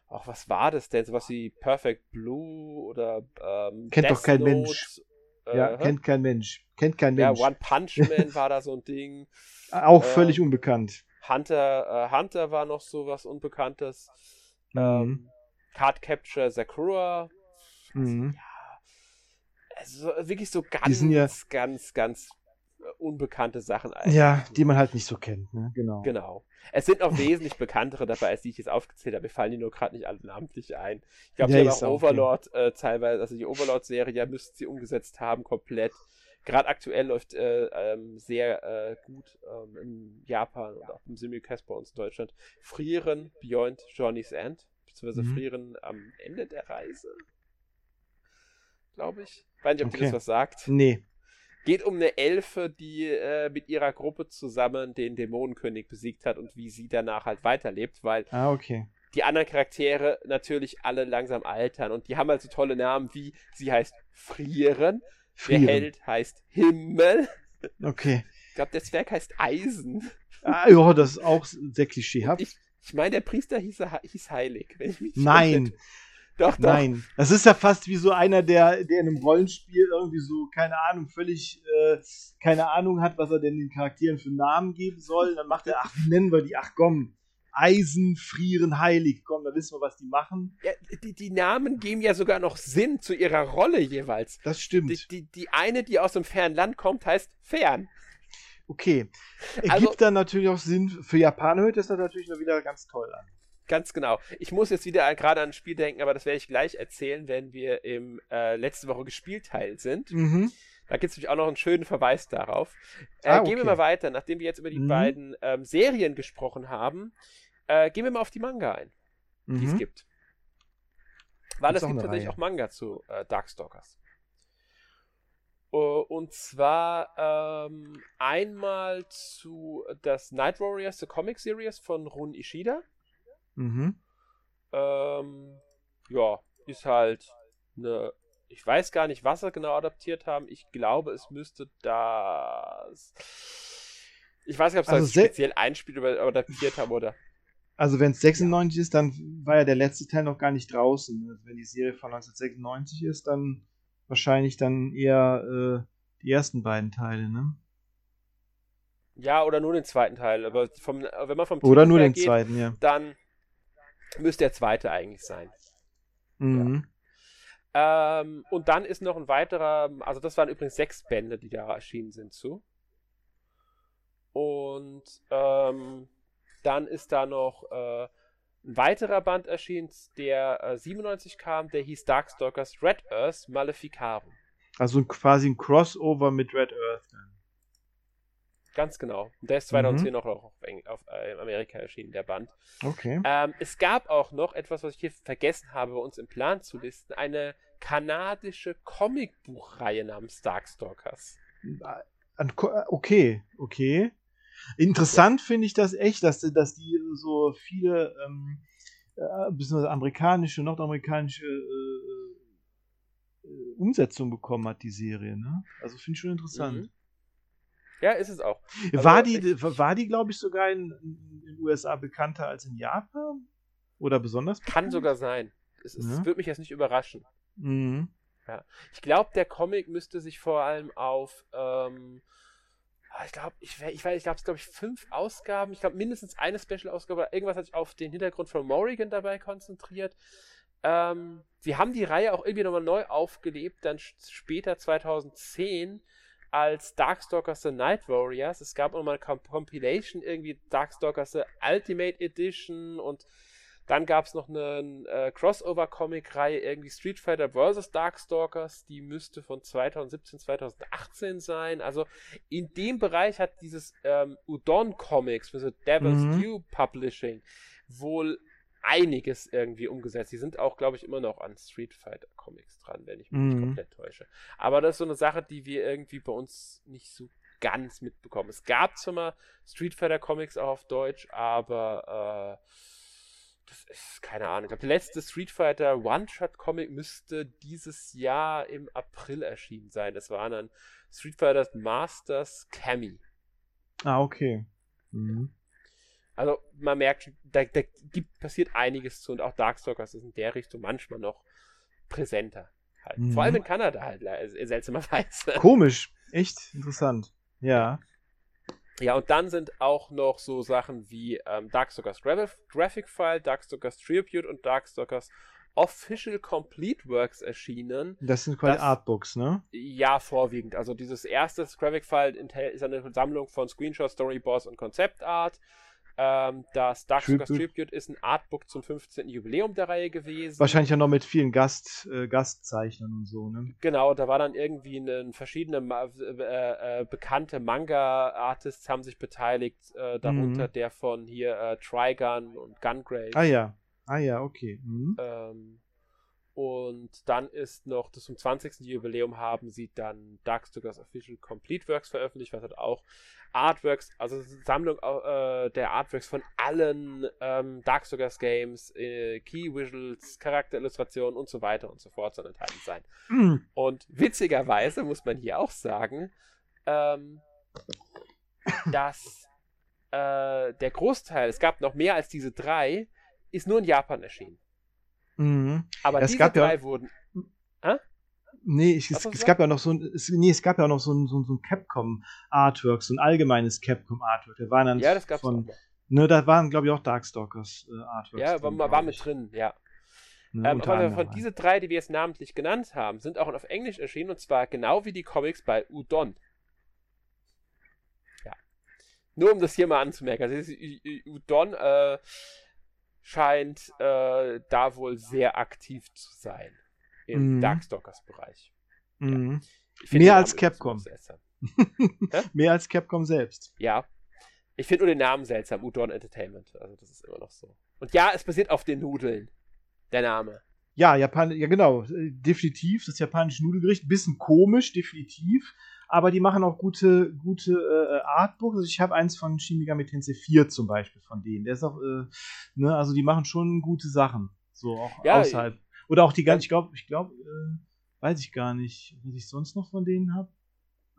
auch was war das denn? Sowas wie Perfect Blue oder ähm, Kennt Death doch kein Note, Mensch. Äh, ja, hä? kennt kein Mensch. Kennt kein ja, Mensch. One Punch Man war da so ein Ding. Auch äh, völlig unbekannt. Hunter, äh, Hunter war noch so was Unbekanntes. Mhm. Ähm, Card Capture Sakura. Mhm. Also wirklich so ganz, ja- ganz, ganz äh, unbekannte Sachen eigentlich. Ja, die man halt nicht so kennt, ne? Genau. Genau. Es sind noch wesentlich bekanntere dabei, als die ich jetzt aufgezählt habe. Mir fallen die nur gerade nicht alle namentlich ein. Ich glaube, Ja, die haben auch Overlord äh, teilweise, also die Overlord-Serie müssten sie umgesetzt haben, komplett. Gerade aktuell läuft äh, ähm, sehr äh, gut ähm, in Japan und auch im Simulcast bei uns in Deutschland. Frieren Beyond Journey's End, beziehungsweise Mhm. Frieren am Ende der Reise. Glaube ich. Weiß nicht, ob dir Okay. das was sagt. Nee. Geht um eine Elfe, die äh, mit ihrer Gruppe zusammen den Dämonenkönig besiegt hat und wie sie danach halt weiterlebt, weil Ah, okay. die anderen Charaktere natürlich alle langsam altern und die haben halt so tolle Namen wie sie heißt Frieren, Frieren. der Held heißt Himmel, Okay. ich glaube der Zwerg heißt Eisen. Ah, ja, das ist auch sehr klischeehaft. Ich, ich meine der Priester hieß, hieß Heilig. wenn ich mich nicht Nein, Doch, doch. nein. Das ist ja fast wie so einer, der, der in einem Rollenspiel irgendwie so, keine Ahnung, völlig äh, keine Ahnung hat, was er denn den Charakteren für Namen geben soll. Dann macht er, ach, wie nennen wir die? Ach komm, Eisen, Frieren, Heilig. Komm, da wissen wir, was die machen. Ja, die, die Namen geben ja sogar noch Sinn zu ihrer Rolle jeweils. Das stimmt. Die, die, die eine, die aus einem fernen Land kommt, heißt Fern. Okay. Ergibt Also- dann natürlich auch Sinn. Für Japaner hört das dann natürlich noch wieder ganz toll an. Ganz genau. Ich muss jetzt wieder gerade an ein Spiel denken, aber das werde ich gleich erzählen, wenn wir im äh, letzte Woche gespielt Teil sind. Mhm. Da gibt es nämlich auch noch einen schönen Verweis darauf. Äh, Ah, Gehen wir okay. mal weiter. Nachdem wir jetzt über die Mhm. beiden ähm, Serien gesprochen haben, äh, gehen wir mal auf die Manga ein, die es Mhm. gibt. Weil Gibt's es gibt tatsächlich Reihe. auch Manga zu äh, Darkstalkers. Uh, und zwar ähm, einmal zu das Night Warriors, the Comic Series von Run Ishida. Mhm. Ähm, ja, ist halt eine. Ich weiß gar nicht, was sie genau adaptiert haben. Ich glaube, es müsste das. Ich weiß nicht, ob sie Also speziell ein Spiel adaptiert haben oder. Also wenn es 96 ist, dann war ja der letzte Teil noch gar nicht draußen. Also wenn die Serie von 1996 ist, dann wahrscheinlich dann eher äh, die ersten beiden Teile, ne? Ja, oder nur den zweiten Teil. Aber vom, wenn man vom Oder Titel nur den geht, zweiten, ja. dann müsste der zweite eigentlich sein. Mhm. Ähm, und dann ist noch ein weiterer, also das waren übrigens sechs Bände, die da erschienen sind zu. Und ähm, dann ist da noch äh, ein weiterer Band erschienen, der äh, 97 kam, der hieß Darkstalkers Red Earth Maleficarum. Also quasi ein Crossover mit Red Earth. dann. Ganz genau. Und der ist 2010 noch auf, Eng auf äh, Amerika erschienen, der Band. Okay. Ähm, es gab auch noch etwas, was ich hier vergessen habe, bei uns im Plan zu listen, eine kanadische Comicbuchreihe namens Darkstalkers. An Ko- Okay, okay. Interessant finde ich das echt, dass, dass die so viele ähm, äh, beziehungsweise amerikanische, nordamerikanische äh, äh, Umsetzung bekommen hat, die Serie, ne? Also finde ich schon interessant. Mhm. Ja, ist es auch. Also war die, war die, glaube ich, sogar in, den USA bekannter als in Japan? Oder besonders Kann bekannt? sogar sein. Es, es Ja. würde mich jetzt nicht überraschen. Mhm. Ich glaube, der Comic müsste sich vor allem auf, ähm, ah, ich glaube, ich, ich weiß, ich glaube, es glaube ich fünf Ausgaben, ich glaube mindestens eine Special-Ausgabe oder irgendwas hat sich auf den Hintergrund von Morrigan dabei konzentriert. Ähm, sie haben die Reihe auch irgendwie nochmal neu aufgelebt, dann später 2010 als Darkstalkers The Night Warriors. Es gab nochmal eine Com Compilation, irgendwie Darkstalkers The Ultimate Edition und dann gab es noch eine äh, Crossover-Comic-Reihe, irgendwie Street Fighter vs. Darkstalkers, die müsste von 2017, 2018 sein. Also in dem Bereich hat dieses ähm, Udon Comics, also Devil's Mhm. Due Publishing, wohl einiges irgendwie umgesetzt. Die sind auch, glaube ich, immer noch an Street Fighter Comics dran, wenn ich mich Mhm. nicht komplett täusche. Aber das ist so eine Sache, die wir irgendwie bei uns nicht so ganz mitbekommen. Es gab zwar mal Street Fighter Comics auch auf Deutsch, aber äh, das ist keine Ahnung. Ich glaube, der letzte Street Fighter One-Shot-Comic müsste dieses Jahr im April erschienen sein. Das war dann Street Fighter Masters Cammy. Ah, okay. Mhm. Also man merkt, da, da gibt, passiert einiges zu und auch Darkstalkers ist in der Richtung manchmal noch präsenter. Halt. Mhm. Vor allem in Kanada halt, seltsamerweise. Komisch, echt interessant. Ja. Ja, und dann sind auch noch so Sachen wie ähm, Darkstalkers Graphic File, Darkstalkers Tribute und Darkstalkers Official Complete Works erschienen. Das sind quasi das, Artbooks, ne? Ja, vorwiegend. Also dieses erste Graphic File ist eine Sammlung von Screenshots, Storyboards und Konzeptart. Ähm, das Darkstalkers Tribute. Tribute ist ein Artbook zum 15. Jubiläum der Reihe gewesen. Wahrscheinlich ja noch mit vielen Gast, äh, Gastzeichnern und so, ne? Genau, da war dann irgendwie ein, verschiedene äh, äh, bekannte Manga-Artists haben sich beteiligt, äh, darunter mhm. der von hier äh, Trigun und Gungrave. Ah ja, ah ja, okay. Mhm. Ähm, und dann ist noch, das zum 20. Jubiläum haben sie dann Darkstalkers Official Complete Works veröffentlicht, was hat auch Artworks, also Sammlung äh, der Artworks von allen ähm, Darkstalkers Games, äh, Key Visuals, Charakterillustrationen und so weiter und so fort sollen enthalten sein. Mhm. Und witzigerweise muss man hier auch sagen, ähm, dass äh, der Großteil, es gab noch mehr als diese drei, ist nur in Japan erschienen. Mhm. Aber es diese drei ja, wurden. Hä? Nee, ich, es, es gab ja noch so ein, es, nee, es gab ja noch so ein, so ein, so ein Capcom Artwork, so ein allgemeines Capcom Artwork. Da waren dann ja, das gab's von, ne, da waren glaube ich auch Darkstalkers äh, Artworks. Ja, drin, war, war mit drin, ja. Ne, ähm, aber von diese drei, die wir jetzt namentlich genannt haben, sind auch auf Englisch erschienen und zwar genau wie die Comics bei Udon. Ja. Nur um das hier mal anzumerken. Also Udon äh, scheint äh, da wohl sehr aktiv zu sein im mhm. Darkstalkers-Bereich. Mhm. Ja. Mehr als Capcom. Mehr als Capcom selbst. Ja. Ich finde nur den Namen seltsam, Udon Entertainment. Also das ist immer noch so. Und ja, es basiert auf den Nudeln. Der Name. Ja, Japan, ja genau, definitiv. Das japanische Nudelgericht, bisschen komisch, definitiv. Aber die machen auch gute, gute äh, Artbooks. Also ich habe eins von Shin Megami Tensei 4 zum Beispiel von denen. Der ist auch, äh, ne, also die machen schon gute Sachen. So auch ja, außerhalb oder auch die ganzen, ich glaube, ich glaube, äh, weiß ich gar nicht, was ich sonst noch von denen habe.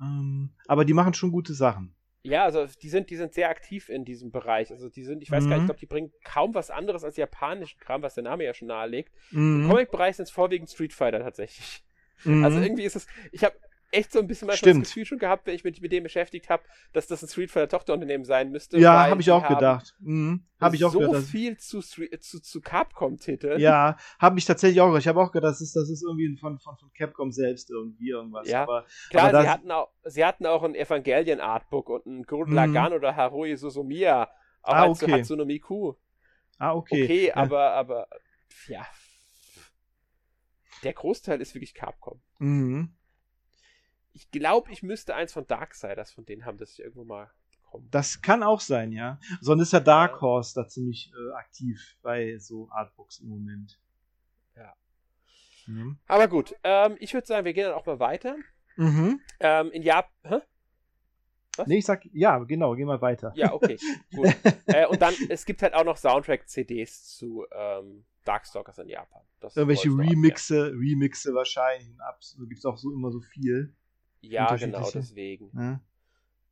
Ähm, aber die machen schon gute Sachen. Ja, also die sind, die sind sehr aktiv in diesem Bereich. Also die sind, ich weiß mhm. gar nicht, ich glaube, die bringen kaum was anderes als japanischen Kram, was der Name ja schon nahelegt. Mhm. Im Comic-Bereich sind es vorwiegend Street Fighter tatsächlich. Mhm. Also irgendwie ist es, ich habe echt so ein bisschen mal das Gefühl schon gehabt, wenn ich mich mit dem beschäftigt habe, dass das ein Street Fighter Tochterunternehmen sein müsste. Ja, habe ich auch gedacht. Mhm. Habe ich auch so gedacht. So viel zu, zu, zu Capcom-Titeln. Ja, habe ich tatsächlich auch. Ich habe auch gedacht, das ist, das ist irgendwie von, von, von Capcom selbst irgendwie irgendwas. Ja, aber, klar, aber sie, hatten auch, sie hatten auch ein Evangelion-Artbook und ein Gurren mhm. Lagann oder Haruhi Suzumiya. Auch ah, okay. Hatsune Miku. Ah, okay. Okay, aber, aber, ja. Der Großteil ist wirklich Capcom. Mhm ich glaube, ich müsste eins von Darksiders von denen haben, das ich irgendwo mal bekommen. Das kann auch sein, ja. Sonst ist ja Dark Horse da ziemlich äh, aktiv bei so Artbooks im Moment. Ja. Mhm. Aber gut, ähm, ich würde sagen, wir gehen dann auch mal weiter. Mhm. Ähm, in Japan. Was? Nee, ich sag, ja, genau, gehen wir weiter. Ja, okay, gut. äh, und dann, es gibt halt auch noch Soundtrack-CDs zu ähm, Darkstalkers in Japan. Das Irgendwelche Remixe, Remixe wahrscheinlich. Gibt es auch so immer so viel. Ja, genau, deswegen. Ja.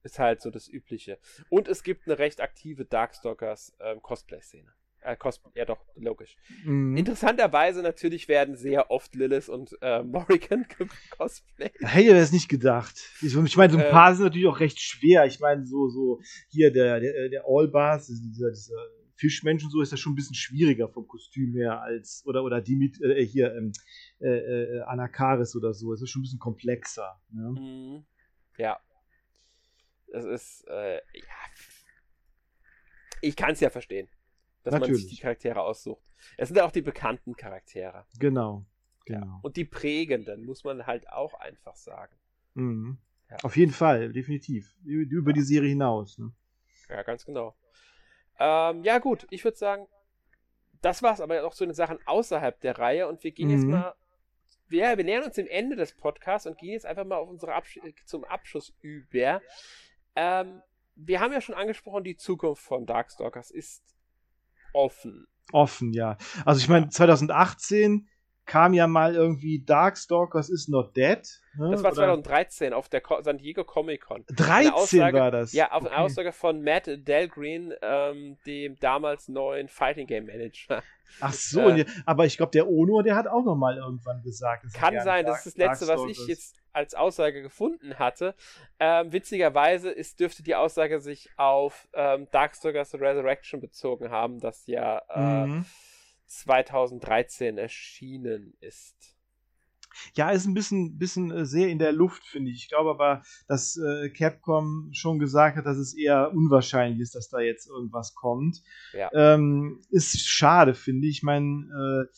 Ist halt so das Übliche. Und es gibt eine recht aktive Darkstalkers ähm, Cosplay-Szene. Äh, Cos ja doch, logisch. Mhm. Interessanterweise natürlich werden sehr oft Lilith und äh, Morrigan cosplay. Hätte ich das nicht gedacht. Ich, ich meine, so ein ähm, paar sind natürlich auch recht schwer. Ich meine, so, so hier der, der, der Allbars, dieser, dieser Fischmensch und so ist das schon ein bisschen schwieriger vom Kostüm her als, oder, oder Dimit, äh, hier, ähm, äh, äh, Anakaris oder so. Es ist schon ein bisschen komplexer. Ne? Mhm. Ja. Das ist, äh, ja. Ich kann es ja verstehen, dass Natürlich. man sich die Charaktere aussucht. Es sind ja auch die bekannten Charaktere. Genau. genau. Ja. Und die prägenden, muss man halt auch einfach sagen. Mhm. Ja. Auf jeden Fall, definitiv. Über die Serie hinaus. Ne? Ja, ganz genau. Ähm, ja, gut, ich würde sagen, das war es aber auch zu den Sachen außerhalb der Reihe und wir gehen mhm. jetzt mal. Wir, wir nähern uns dem Ende des Podcasts und gehen jetzt einfach mal auf unsere Absch zum Abschluss über. Ähm, wir haben ja schon angesprochen, die Zukunft von Darkstalkers ist offen. Offen, ja. Also ich meine, 2018 kam ja mal irgendwie Darkstalkers is not dead. Ne? Das war 2013 Oder? auf der San Diego Comic Con. 13 Aussage, war das? Ja, auf okay. eine Aussage von Matt Delgreen, ähm, dem damals neuen Fighting Game Manager. Ach so, äh, aber ich glaube, der Ono, der hat auch noch mal irgendwann gesagt. Kann sein, das ist das Letzte, was ich jetzt als Aussage gefunden hatte. Ähm, witzigerweise ist, dürfte die Aussage sich auf ähm, Darkstalkers Resurrection bezogen haben, das ja äh, mhm 2013 erschienen ist. Ja, ist ein bisschen, bisschen äh, sehr in der Luft, finde ich. Ich glaube aber, dass äh, Capcom schon gesagt hat, dass es eher unwahrscheinlich ist, dass da jetzt irgendwas kommt. Ja. Ähm, ist schade, finde ich. Ich meine, äh,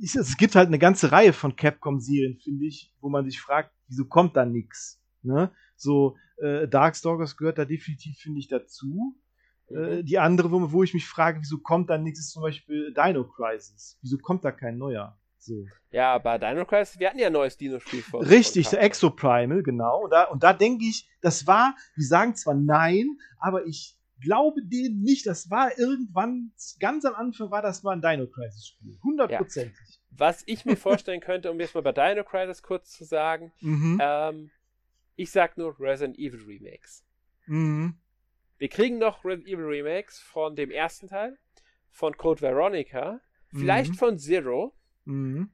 es gibt halt eine ganze Reihe von Capcom-Serien, finde ich, wo man sich fragt, wieso kommt da nichts? Ne? So, äh, Darkstalkers gehört da definitiv, finde ich, dazu. Äh, die andere, wo, wo, ich mich frage, wieso kommt da nichts, ist zum Beispiel Dino Crisis. Wieso kommt da kein neuer? So. Ja, aber Dino Crisis, wir hatten ja ein neues Dino-Spiel vor. Richtig, der Exoprimal, genau. Und da, und da denke ich, das war, die sagen zwar nein, aber ich glaube denen nicht, das war irgendwann, ganz am Anfang war das mal ein Dino Crisis-Spiel. Hundertprozentig. Ja. Was ich mir vorstellen könnte, um jetzt mal bei Dino Crisis kurz zu sagen, mhm. ähm, ich sag nur Resident Evil Remakes. Mhm. Wir kriegen noch Resident Evil Remakes von dem ersten Teil, von Code Veronica, vielleicht mhm. von Zero. Mhm.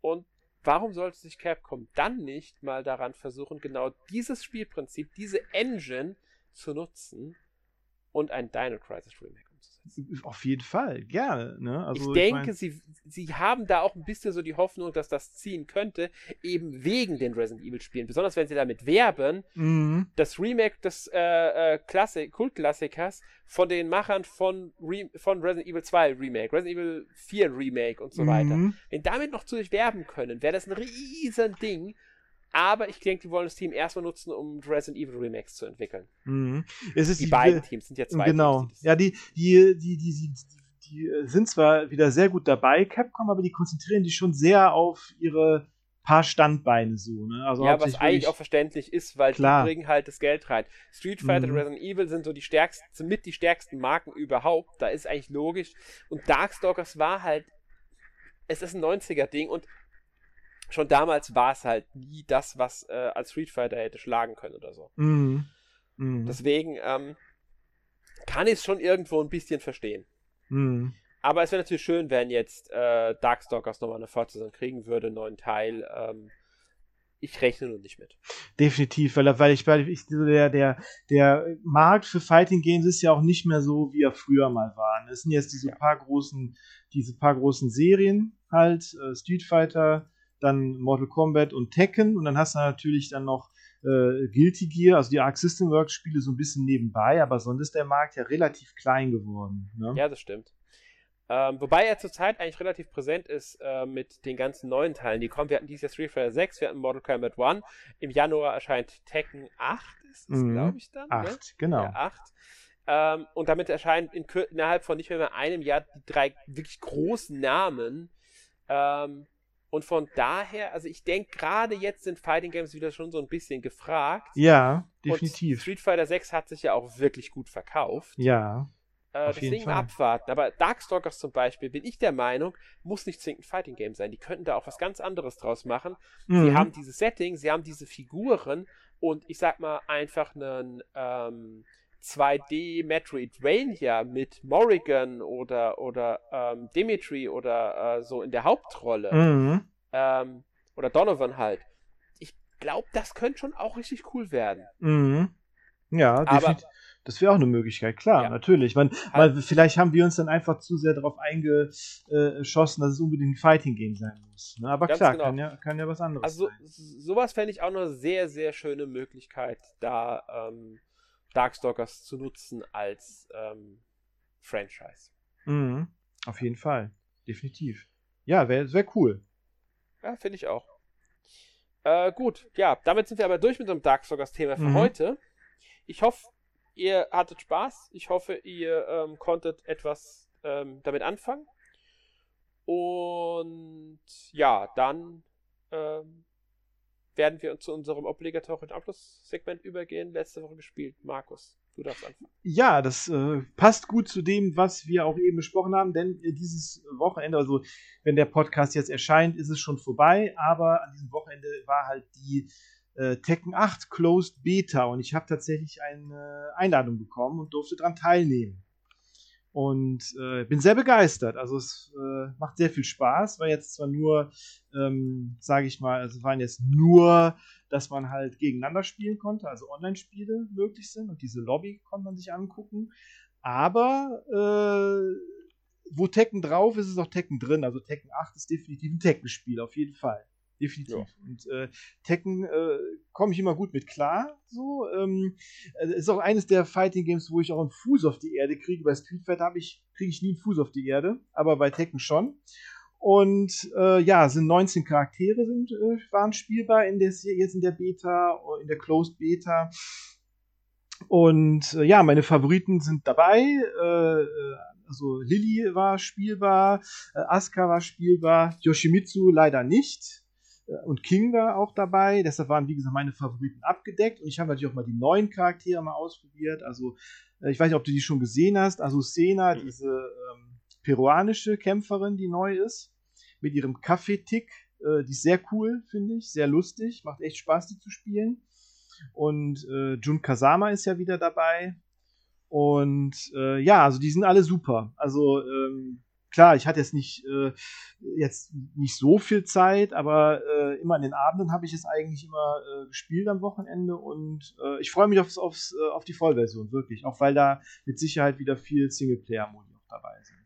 Und warum sollte sich Capcom dann nicht mal daran versuchen, genau dieses Spielprinzip, diese Engine zu nutzen und ein Dino Crisis Remake auf jeden Fall, gerne. Ne? Also, ich denke, ich mein... sie, sie haben da auch ein bisschen so die Hoffnung, dass das ziehen könnte, eben wegen den Resident Evil-Spielen. Besonders wenn sie damit werben, mhm. das Remake des äh, äh, Klassik Kultklassikers von den Machern von, Re von Resident Evil 2 Remake, Resident Evil 4 Remake und so mhm. weiter. Wenn damit noch zu sich werben können, wäre das ein riesen Ding aber ich denke, die wollen das Team erstmal nutzen, um Resident Evil Remakes zu entwickeln. Mhm. die, die, beiden Teams sind ja zwei genau. Teams. Genau. Ja, die, die, die, die, die, die äh, sind zwar wieder sehr gut dabei, Capcom, aber die konzentrieren sich schon sehr auf ihre paar Standbeine so. Ne? Also ja, was eigentlich auch verständlich ist, weil klar. die bringen halt das Geld rein. Street Fighter mhm. und Resident Evil sind so die stärksten, sind mit die stärksten Marken überhaupt. Da ist eigentlich logisch. Und Darkstalkers war halt, es ist ein 90er-Ding und schon damals war es halt nie das, was äh, als Street Fighter hätte schlagen können oder so. Mhm. Mhm. Deswegen ähm, kann ich es schon irgendwo ein bisschen verstehen. Mhm. Aber es wäre natürlich schön, wenn jetzt äh, Darkstalkers nochmal eine Fortsetzung kriegen würde, einen neuen Teil. Ähm, ich rechne nur nicht mit. Definitiv, weil, weil ich, weil ich der, der, der Markt für Fighting Games ist ja auch nicht mehr so, wie er früher mal war. Es sind jetzt diese ja. paar großen, diese paar großen Serien halt, äh, Street Fighter, dann Mortal Kombat und Tekken und dann hast du natürlich dann noch äh, Guilty Gear, also die Arc System Works Spiele so ein bisschen nebenbei, aber sonst ist der Markt ja relativ klein geworden. Ne? Ja, das stimmt. Ähm, wobei er zurzeit eigentlich relativ präsent ist äh, mit den ganzen neuen Teilen, die kommen. Wir hatten dieses Jahr Street Fighter 6, wir hatten Mortal Kombat 1. Im Januar erscheint Tekken 8, ist es, mhm. glaube ich, dann. 8, ne? genau. Ja, 8. Ähm, und damit erscheinen in, innerhalb von nicht mehr, mehr einem Jahr die drei wirklich großen Namen. Ähm, und von daher, also ich denke, gerade jetzt sind Fighting Games wieder schon so ein bisschen gefragt. Ja, definitiv. Und Street Fighter 6 hat sich ja auch wirklich gut verkauft. Ja. Äh, deswegen abwarten. Aber Darkstalkers zum Beispiel, bin ich der Meinung, muss nicht zwingend ein Fighting Game sein. Die könnten da auch was ganz anderes draus machen. Mhm. Sie haben dieses Setting, sie haben diese Figuren und ich sag mal einfach einen ähm, 2D Metroidvania mit Morrigan oder, oder ähm, Dimitri oder äh, so in der Hauptrolle. Mhm. Ähm, oder Donovan halt. Ich glaube, das könnte schon auch richtig cool werden. Mhm. Ja, definitiv. Das wäre auch eine Möglichkeit, klar, ja. natürlich. Man, halt. weil vielleicht haben wir uns dann einfach zu sehr darauf eingeschossen, dass es unbedingt ein Fighting-Game sein muss. Ne? Aber klar, genau. kann, ja, kann ja was anderes also, sein. Also sowas fände ich auch eine sehr, sehr schöne Möglichkeit, da ähm, Darkstalkers zu nutzen als ähm, Franchise. Mhm. Auf jeden Fall. Definitiv. Ja, wäre wär cool. Ja, finde ich auch. Äh, gut, ja, damit sind wir aber durch mit dem Darkstalkers-Thema für mhm. heute. Ich hoffe, ihr hattet Spaß. Ich hoffe, ihr ähm, konntet etwas ähm, damit anfangen. Und ja, dann ähm, werden wir zu unserem obligatorischen Abschlusssegment übergehen. Letzte Woche gespielt. Markus, Du darfst anfangen. Ja, das äh, passt gut zu dem, was wir auch eben besprochen haben, denn äh, dieses Wochenende, also wenn der Podcast jetzt erscheint, ist es schon vorbei, aber an diesem Wochenende war halt die äh, Tekken 8 Closed Beta und ich habe tatsächlich eine Einladung bekommen und durfte daran teilnehmen. Und äh, bin sehr begeistert. Also es äh, macht sehr viel Spaß. War jetzt zwar nur, ähm, sage ich mal, also waren jetzt nur, dass man halt gegeneinander spielen konnte, also Online-Spiele möglich sind und diese Lobby konnte man sich angucken. Aber äh, wo Tekken drauf ist, ist auch Tekken drin. Also Tekken 8 ist definitiv ein Tekken-Spiel, auf jeden Fall definitiv. Ja. Und äh, Tekken äh, komme ich immer gut mit klar. So ähm, äh, ist auch eines der Fighting Games, wo ich auch einen Fuß auf die Erde kriege. Bei Street Fighter ich kriege ich nie einen Fuß auf die Erde, aber bei Tekken schon. Und äh, ja, sind 19 Charaktere sind äh, waren spielbar in der jetzt in der Beta, in der Closed Beta. Und äh, ja, meine Favoriten sind dabei. Äh, äh also Lilly war spielbar, äh, Asuka war spielbar, Yoshimitsu leider nicht und King war auch dabei. Deshalb waren, wie gesagt, meine Favoriten abgedeckt. Und ich habe natürlich auch mal die neuen Charaktere mal ausprobiert. Also, äh, ich weiß nicht, ob du die schon gesehen hast. Also, Sena, mhm. diese ähm, peruanische Kämpferin, die neu ist, mit ihrem Kaffeetick. Äh, die ist sehr cool, finde ich. Sehr lustig. Macht echt Spaß, die zu spielen. Und äh, Jun Kazama ist ja wieder dabei. Und äh, ja, also die sind alle super. Also ähm, klar, ich hatte jetzt nicht, äh, jetzt nicht so viel Zeit, aber äh, immer an den Abenden habe ich es eigentlich immer äh, gespielt am Wochenende und äh, ich freue mich aufs, aufs, äh, auf die Vollversion, wirklich. Auch weil da mit Sicherheit wieder viel Singleplayer-Modi noch dabei sind.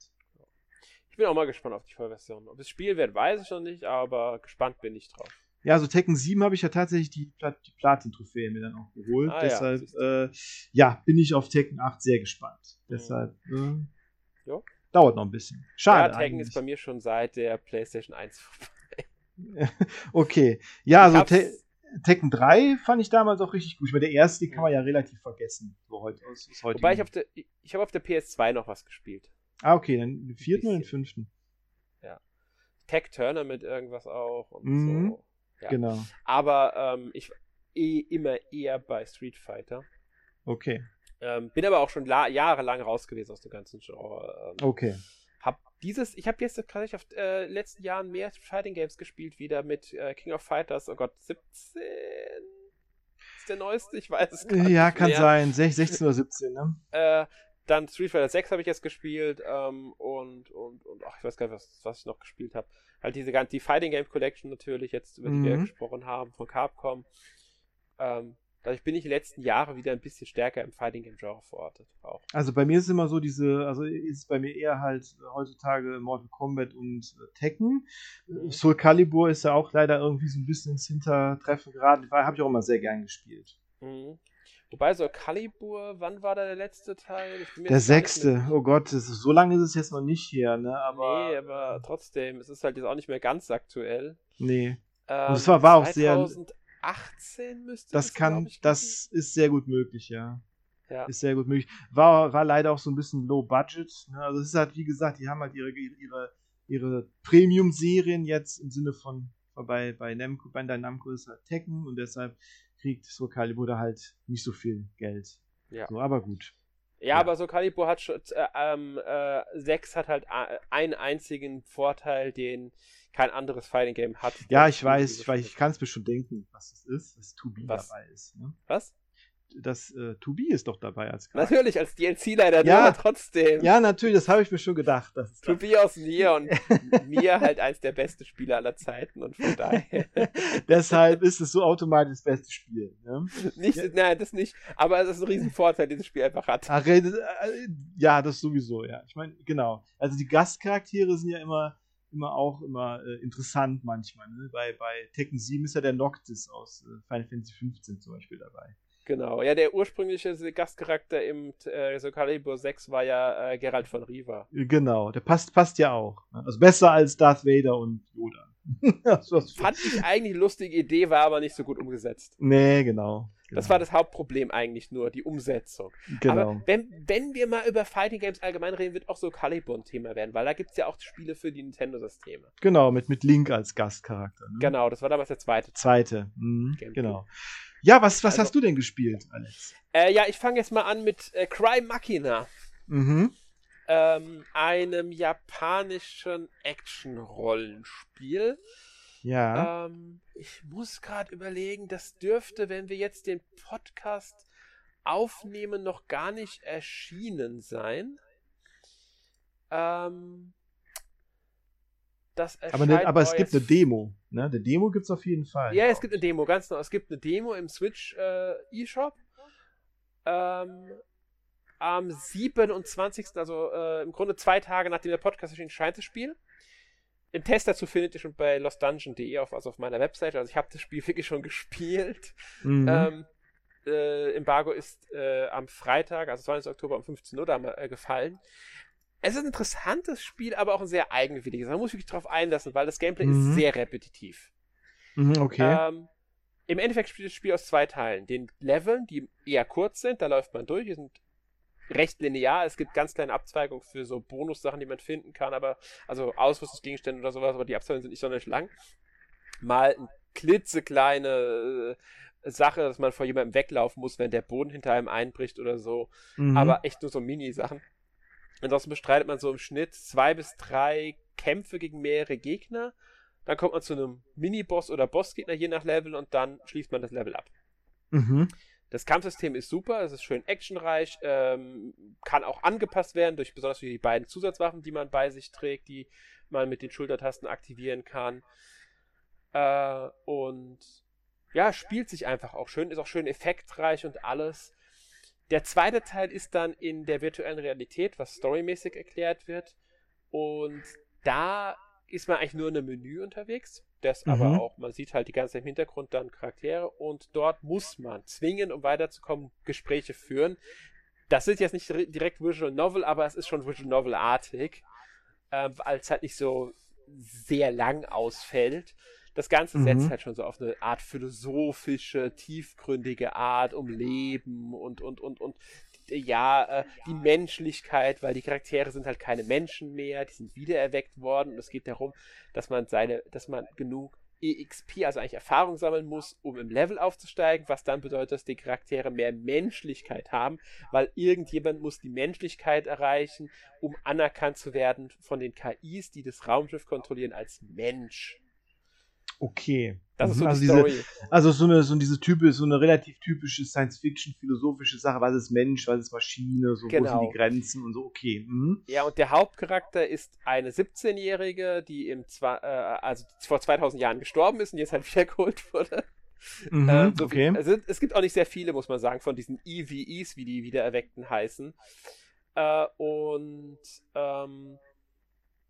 Ich bin auch mal gespannt auf die Vollversion. Ob es Spiel wird, weiß ich noch nicht, aber gespannt bin ich drauf. Ja, also Tekken 7 habe ich ja tatsächlich die, die Platin-Trophäe mir dann auch geholt. Ah, Deshalb, ja, äh, ja, bin ich auf Tekken 8 sehr gespannt. Mhm. Deshalb, äh, ja dauert noch ein bisschen. Schade. Ja, Tekken ist bei mir schon seit der PlayStation 1 vorbei. okay. Ja, also Te Tekken 3 fand ich damals auch richtig gut. Ich meine, der erste kann man ja relativ vergessen. So heute, aus, aus Wobei ich auf der, ich habe auf der PS2 noch was gespielt. Ah, okay, dann den vierten oder den fünften? Ja. Tech Turner mit irgendwas auch und mhm. so. Ja. Genau. Aber ähm, ich eh immer eher bei Street Fighter. Okay. Ähm, bin aber auch schon jahrelang raus gewesen aus dem ganzen Genre. Ähm, okay. Hab dieses, ich habe jetzt gerade auf äh, letzten Jahren mehr Fighting Games gespielt, wieder mit äh, King of Fighters, oh Gott, 17 ist der neueste, ich weiß es gar nicht. Ja, kann mehr. sein, 16 oder 17, ne? Äh, dann Street Fighter 6 habe ich jetzt gespielt ähm, und, und, und ach, ich weiß gar nicht, was, was ich noch gespielt habe. Halt diese ganze, die Fighting Game Collection natürlich, jetzt über die mhm. wir gesprochen haben, von Capcom. Ähm, Dadurch bin ich die letzten Jahre wieder ein bisschen stärker im Fighting Game Genre verortet. Auch. Also bei mir ist es immer so, diese, also ist es bei mir eher halt heutzutage Mortal Kombat und äh, Tekken. Mhm. Soul Calibur ist ja auch leider irgendwie so ein bisschen ins Hintertreffen geraten. Habe ich auch immer sehr gern gespielt. Mhm. Wobei Soul Calibur, wann war da der letzte Teil? der sechste. Oh Gott, ist, so lange ist es jetzt noch nicht hier, ne? Aber, nee, aber trotzdem, es ist halt jetzt auch nicht mehr ganz aktuell. Nee. Ähm, und es war, war auch sehr 18 müsste das kann, das ist sehr gut möglich, ja. ja. Ist sehr gut möglich. War, war leider auch so ein bisschen low budget. Ne? Also es ist halt, wie gesagt, die haben halt ihre, ihre, ihre Premium-Serien jetzt im Sinne von, bei, bei Namco, bei Namco ist halt Tekken und deshalb kriegt so Calibur da halt nicht so viel Geld. Ja. So, aber gut. Ja, ja, aber so Calibur hat schon, äh, ähm, äh, 6 hat halt einen einzigen Vorteil, den kein anderes Fighting Game hat. Ja, ich weiß, ich weiß, ich kann es mir schon denken, was es ist, dass 2B was? dabei ist. Ne? Was? Das äh, 2B ist doch dabei als Charakter. Natürlich, als DLC leider, ja, aber trotzdem. Ja, natürlich, das habe ich mir schon gedacht. 2B aus Nier und Nier halt als der beste Spieler aller Zeiten und von daher. Deshalb ist es so automatisch das beste Spiel. Ne? Nicht, ja. Nein, das nicht, aber es ist ein Riesenvorteil, den das Spiel einfach hat. Ach, äh, ja, das sowieso, ja. Ich meine, genau. Also die Gastcharaktere sind ja immer immer auch immer äh, interessant manchmal. Ne? Bei, bei Tekken 7 ist ja der Noctis aus äh, Final Fantasy 15 zum Beispiel dabei. Genau, ja, der ursprüngliche Gastcharakter im äh, Soul Calibur 6 war ja äh, Geralt von Riva. Genau, der passt, passt ja auch. Ne? Also besser als Darth Vader und Yoda. Fand ich eigentlich eine lustige Idee, war aber nicht so gut umgesetzt. Nee, genau. Das war das Hauptproblem eigentlich nur, die Umsetzung. Genau. Aber wenn, wenn wir mal über Fighting Games allgemein reden, wird auch so Calibur ein Thema werden, weil da gibt es ja auch Spiele für die Nintendo-Systeme. Genau, mit, mit Link als Gastcharakter. Ne? Genau, das war damals der zweite. Zweite, mhm, genau. Ja, was, was also, hast du denn gespielt, Alex? Äh, ja, ich fange jetzt mal an mit äh, Cry Machina. Mhm. Ähm, einem japanischen Action-Rollenspiel. Ja. Ähm, ich muss gerade überlegen, das dürfte, wenn wir jetzt den Podcast aufnehmen, noch gar nicht erschienen sein. Ähm, das aber, ne, aber es gibt eine Demo. Ne? Eine Demo gibt es auf jeden Fall. Ja, es gibt eine Demo, ganz genau. Es gibt eine Demo im Switch äh, eShop. Ähm, am 27. also äh, im Grunde zwei Tage nachdem der Podcast erschien, scheint das Spiel. Den Test dazu findet ihr schon bei lostdungeon.de, auf, also auf meiner Webseite. Also ich habe das Spiel wirklich schon gespielt. Mhm. Ähm, äh, Embargo ist äh, am Freitag, also 20. Oktober um 15 Uhr da, äh, gefallen. Es ist ein interessantes Spiel, aber auch ein sehr eigenwilliges. Man muss sich darauf einlassen, weil das Gameplay mhm. ist sehr repetitiv. Mhm, okay. Ähm, Im Endeffekt spielt das Spiel aus zwei Teilen. Den Leveln, die eher kurz sind, da läuft man durch, die sind recht linear. Es gibt ganz kleine Abzweigungen für so Bonussachen, die man finden kann, aber also Ausrüstungsgegenstände oder sowas, aber die Abzweigungen sind nicht sonderlich lang. Mal eine klitzekleine äh, Sache, dass man vor jemandem weglaufen muss, wenn der Boden hinter einem einbricht oder so. Mhm. Aber echt nur so Mini-Sachen. Ansonsten bestreitet man so im Schnitt zwei bis drei Kämpfe gegen mehrere Gegner. Dann kommt man zu einem Mini-Boss oder Bossgegner je nach Level und dann schließt man das Level ab. Mhm. Das Kampfsystem ist super, es ist schön actionreich, ähm, kann auch angepasst werden durch besonders die beiden Zusatzwaffen, die man bei sich trägt, die man mit den Schultertasten aktivieren kann. Äh, und ja, spielt sich einfach auch schön, ist auch schön effektreich und alles. Der zweite Teil ist dann in der virtuellen Realität, was storymäßig erklärt wird. Und da ist man eigentlich nur in einem Menü unterwegs. Das mhm. aber auch, man sieht halt die ganze Zeit im Hintergrund dann Charaktere und dort muss man zwingen, um weiterzukommen, Gespräche führen. Das ist jetzt nicht direkt Visual Novel, aber es ist schon Visual Novel-artig, äh, weil es halt nicht so sehr lang ausfällt das Ganze mhm. setzt halt schon so auf eine Art philosophische, tiefgründige Art um Leben und, und, und, und ja, äh, die Menschlichkeit, weil die Charaktere sind halt keine Menschen mehr, die sind wiedererweckt worden und es geht darum, dass man seine, dass man genug EXP, also eigentlich Erfahrung sammeln muss, um im Level aufzusteigen, was dann bedeutet, dass die Charaktere mehr Menschlichkeit haben, weil irgendjemand muss die Menschlichkeit erreichen, um anerkannt zu werden von den KIs, die das Raumschiff kontrollieren, als Mensch. Okay. Das ist so also, diese, also so eine, so diese Type, so eine relativ typische Science-Fiction-philosophische Sache, was ist Mensch, was ist Maschine, so genau. wo sind die genau. Grenzen und so, okay. Mhm. Ja, und der Hauptcharakter ist eine 17-Jährige, die im zwei, äh, also vor 2000 Jahren gestorben ist und jetzt halt wiedergeholt wurde. Mhm, äh, so okay. Viel, also es gibt auch nicht sehr viele, muss man sagen, von diesen EVEs, wie die Wiedererweckten heißen. Äh, und ähm,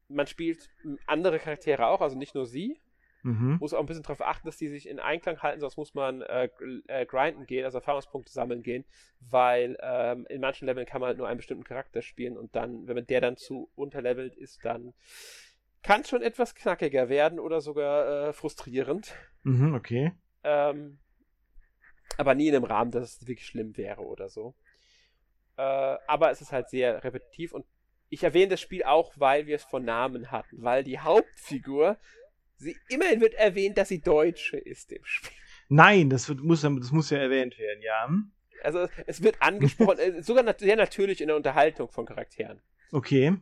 man spielt andere Charaktere auch, also nicht nur sie. Mhm. Muss auch ein bisschen darauf achten, dass die sich in Einklang halten, sonst muss man äh, äh, grinden gehen, also Erfahrungspunkte sammeln gehen, weil ähm, in manchen Leveln kann man halt nur einen bestimmten Charakter spielen und dann, wenn man der dann zu unterlevelt ist, dann kann es schon etwas knackiger werden oder sogar äh, frustrierend. Mhm, okay. Ähm, aber nie in einem Rahmen, dass es wirklich schlimm wäre oder so. Äh, aber es ist halt sehr repetitiv und ich erwähne das Spiel auch, weil wir es von Namen hatten, weil die Hauptfigur Sie, immerhin wird erwähnt, dass sie Deutsche ist im Spiel. Nein, das, wird, muss, das muss ja erwähnt werden, ja. Also es wird angesprochen, äh, sogar nat sehr natürlich in der Unterhaltung von Charakteren. Okay.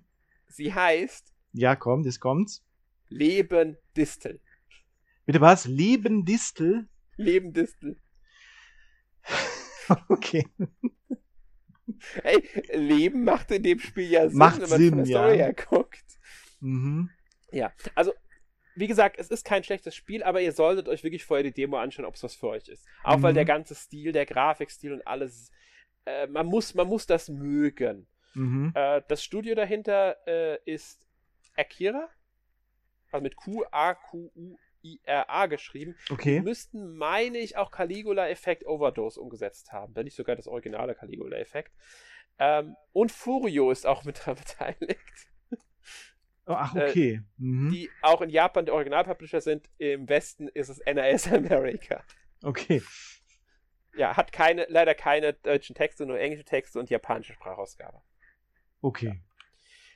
Sie heißt. Ja, kommt, es kommt. Leben Distel. Bitte was? Leben Distel? Leben Distel. okay. Ey, Leben macht in dem Spiel ja Sinn, macht wenn man Sinn, von der Story ja. her guckt. Mhm. Ja, also wie gesagt, es ist kein schlechtes Spiel, aber ihr solltet euch wirklich vorher die Demo anschauen, ob es was für euch ist. Auch mhm. weil der ganze Stil, der Grafikstil und alles, äh, man, muss, man muss das mögen. Mhm. Äh, das Studio dahinter äh, ist Akira, also mit Q-A-Q-U-I-R-A geschrieben. Okay. Die müssten, meine ich, auch Caligula-Effekt Overdose umgesetzt haben, wenn nicht sogar das originale Caligula-Effekt. Ähm, und Furio ist auch mit daran beteiligt. Oh, ach, äh, okay. Mhm. Die auch in Japan der Originalpublisher sind. Im Westen ist es NAS America. Okay. Ja, hat keine, leider keine deutschen Texte, nur englische Texte und japanische Sprachausgabe. Okay.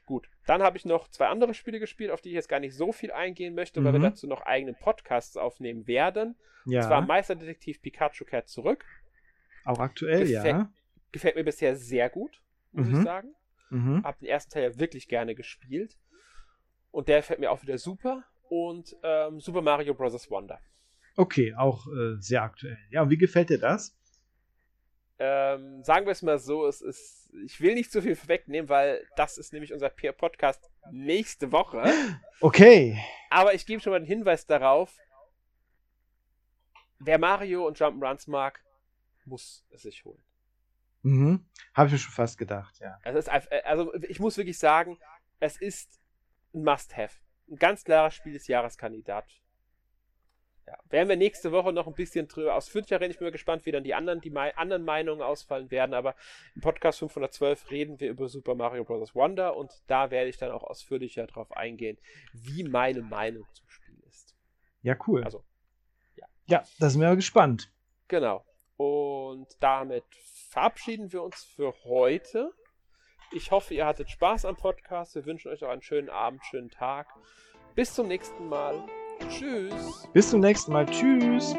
Gut, dann habe ich noch zwei andere Spiele gespielt, auf die ich jetzt gar nicht so viel eingehen möchte, weil wir Mhm. dazu noch eigene Podcasts aufnehmen werden. Ja, Und zwar Meisterdetektiv Pikachu kehrt zurück. auch aktuell, ja. Gefällt- Gefällt mir bisher sehr gut, muss Mhm. ich sagen. Mhm. Hab den ersten Teil ja wirklich gerne gespielt. Und der gefällt mir auch wieder super. Und ähm, Super Mario Bros. Wonder. Okay, auch äh, sehr aktuell. Ja, und wie gefällt dir das? Ähm, sagen wir es mal so, es ist, ich will nicht zu viel vorwegnehmen, weil das ist nämlich unser Peer Podcast nächste Woche. Okay. Aber ich gebe schon mal den Hinweis darauf, wer Mario und Jump'n'Runs mag, muss es sich holen. Mhm. Habe ich mir schon fast gedacht, ja. Es ist einfach, also ich muss wirklich sagen, es ist ein Must-Have. Ein ganz klarer Spiel des Jahreskandidat. Ja. Werden wir nächste Woche noch ein bisschen drüber ausführlicher reden. Ich bin mal gespannt, wie dann die anderen, die mei anderen Meinungen ausfallen werden. Aber im Podcast 512 reden wir über Super Mario Bros. Wonder und da werde ich dann auch ausführlicher drauf eingehen, wie meine Meinung zum Spiel ist. Ja, cool. Also, ja, da sind wir mal gespannt. Genau. Und damit verabschieden wir uns für heute. Ich hoffe, ihr hattet Spaß am Podcast. Wir wünschen euch auch einen schönen Abend, schönen Tag. Bis zum nächsten Mal. Tschüss. Bis zum nächsten Mal. Tschüss.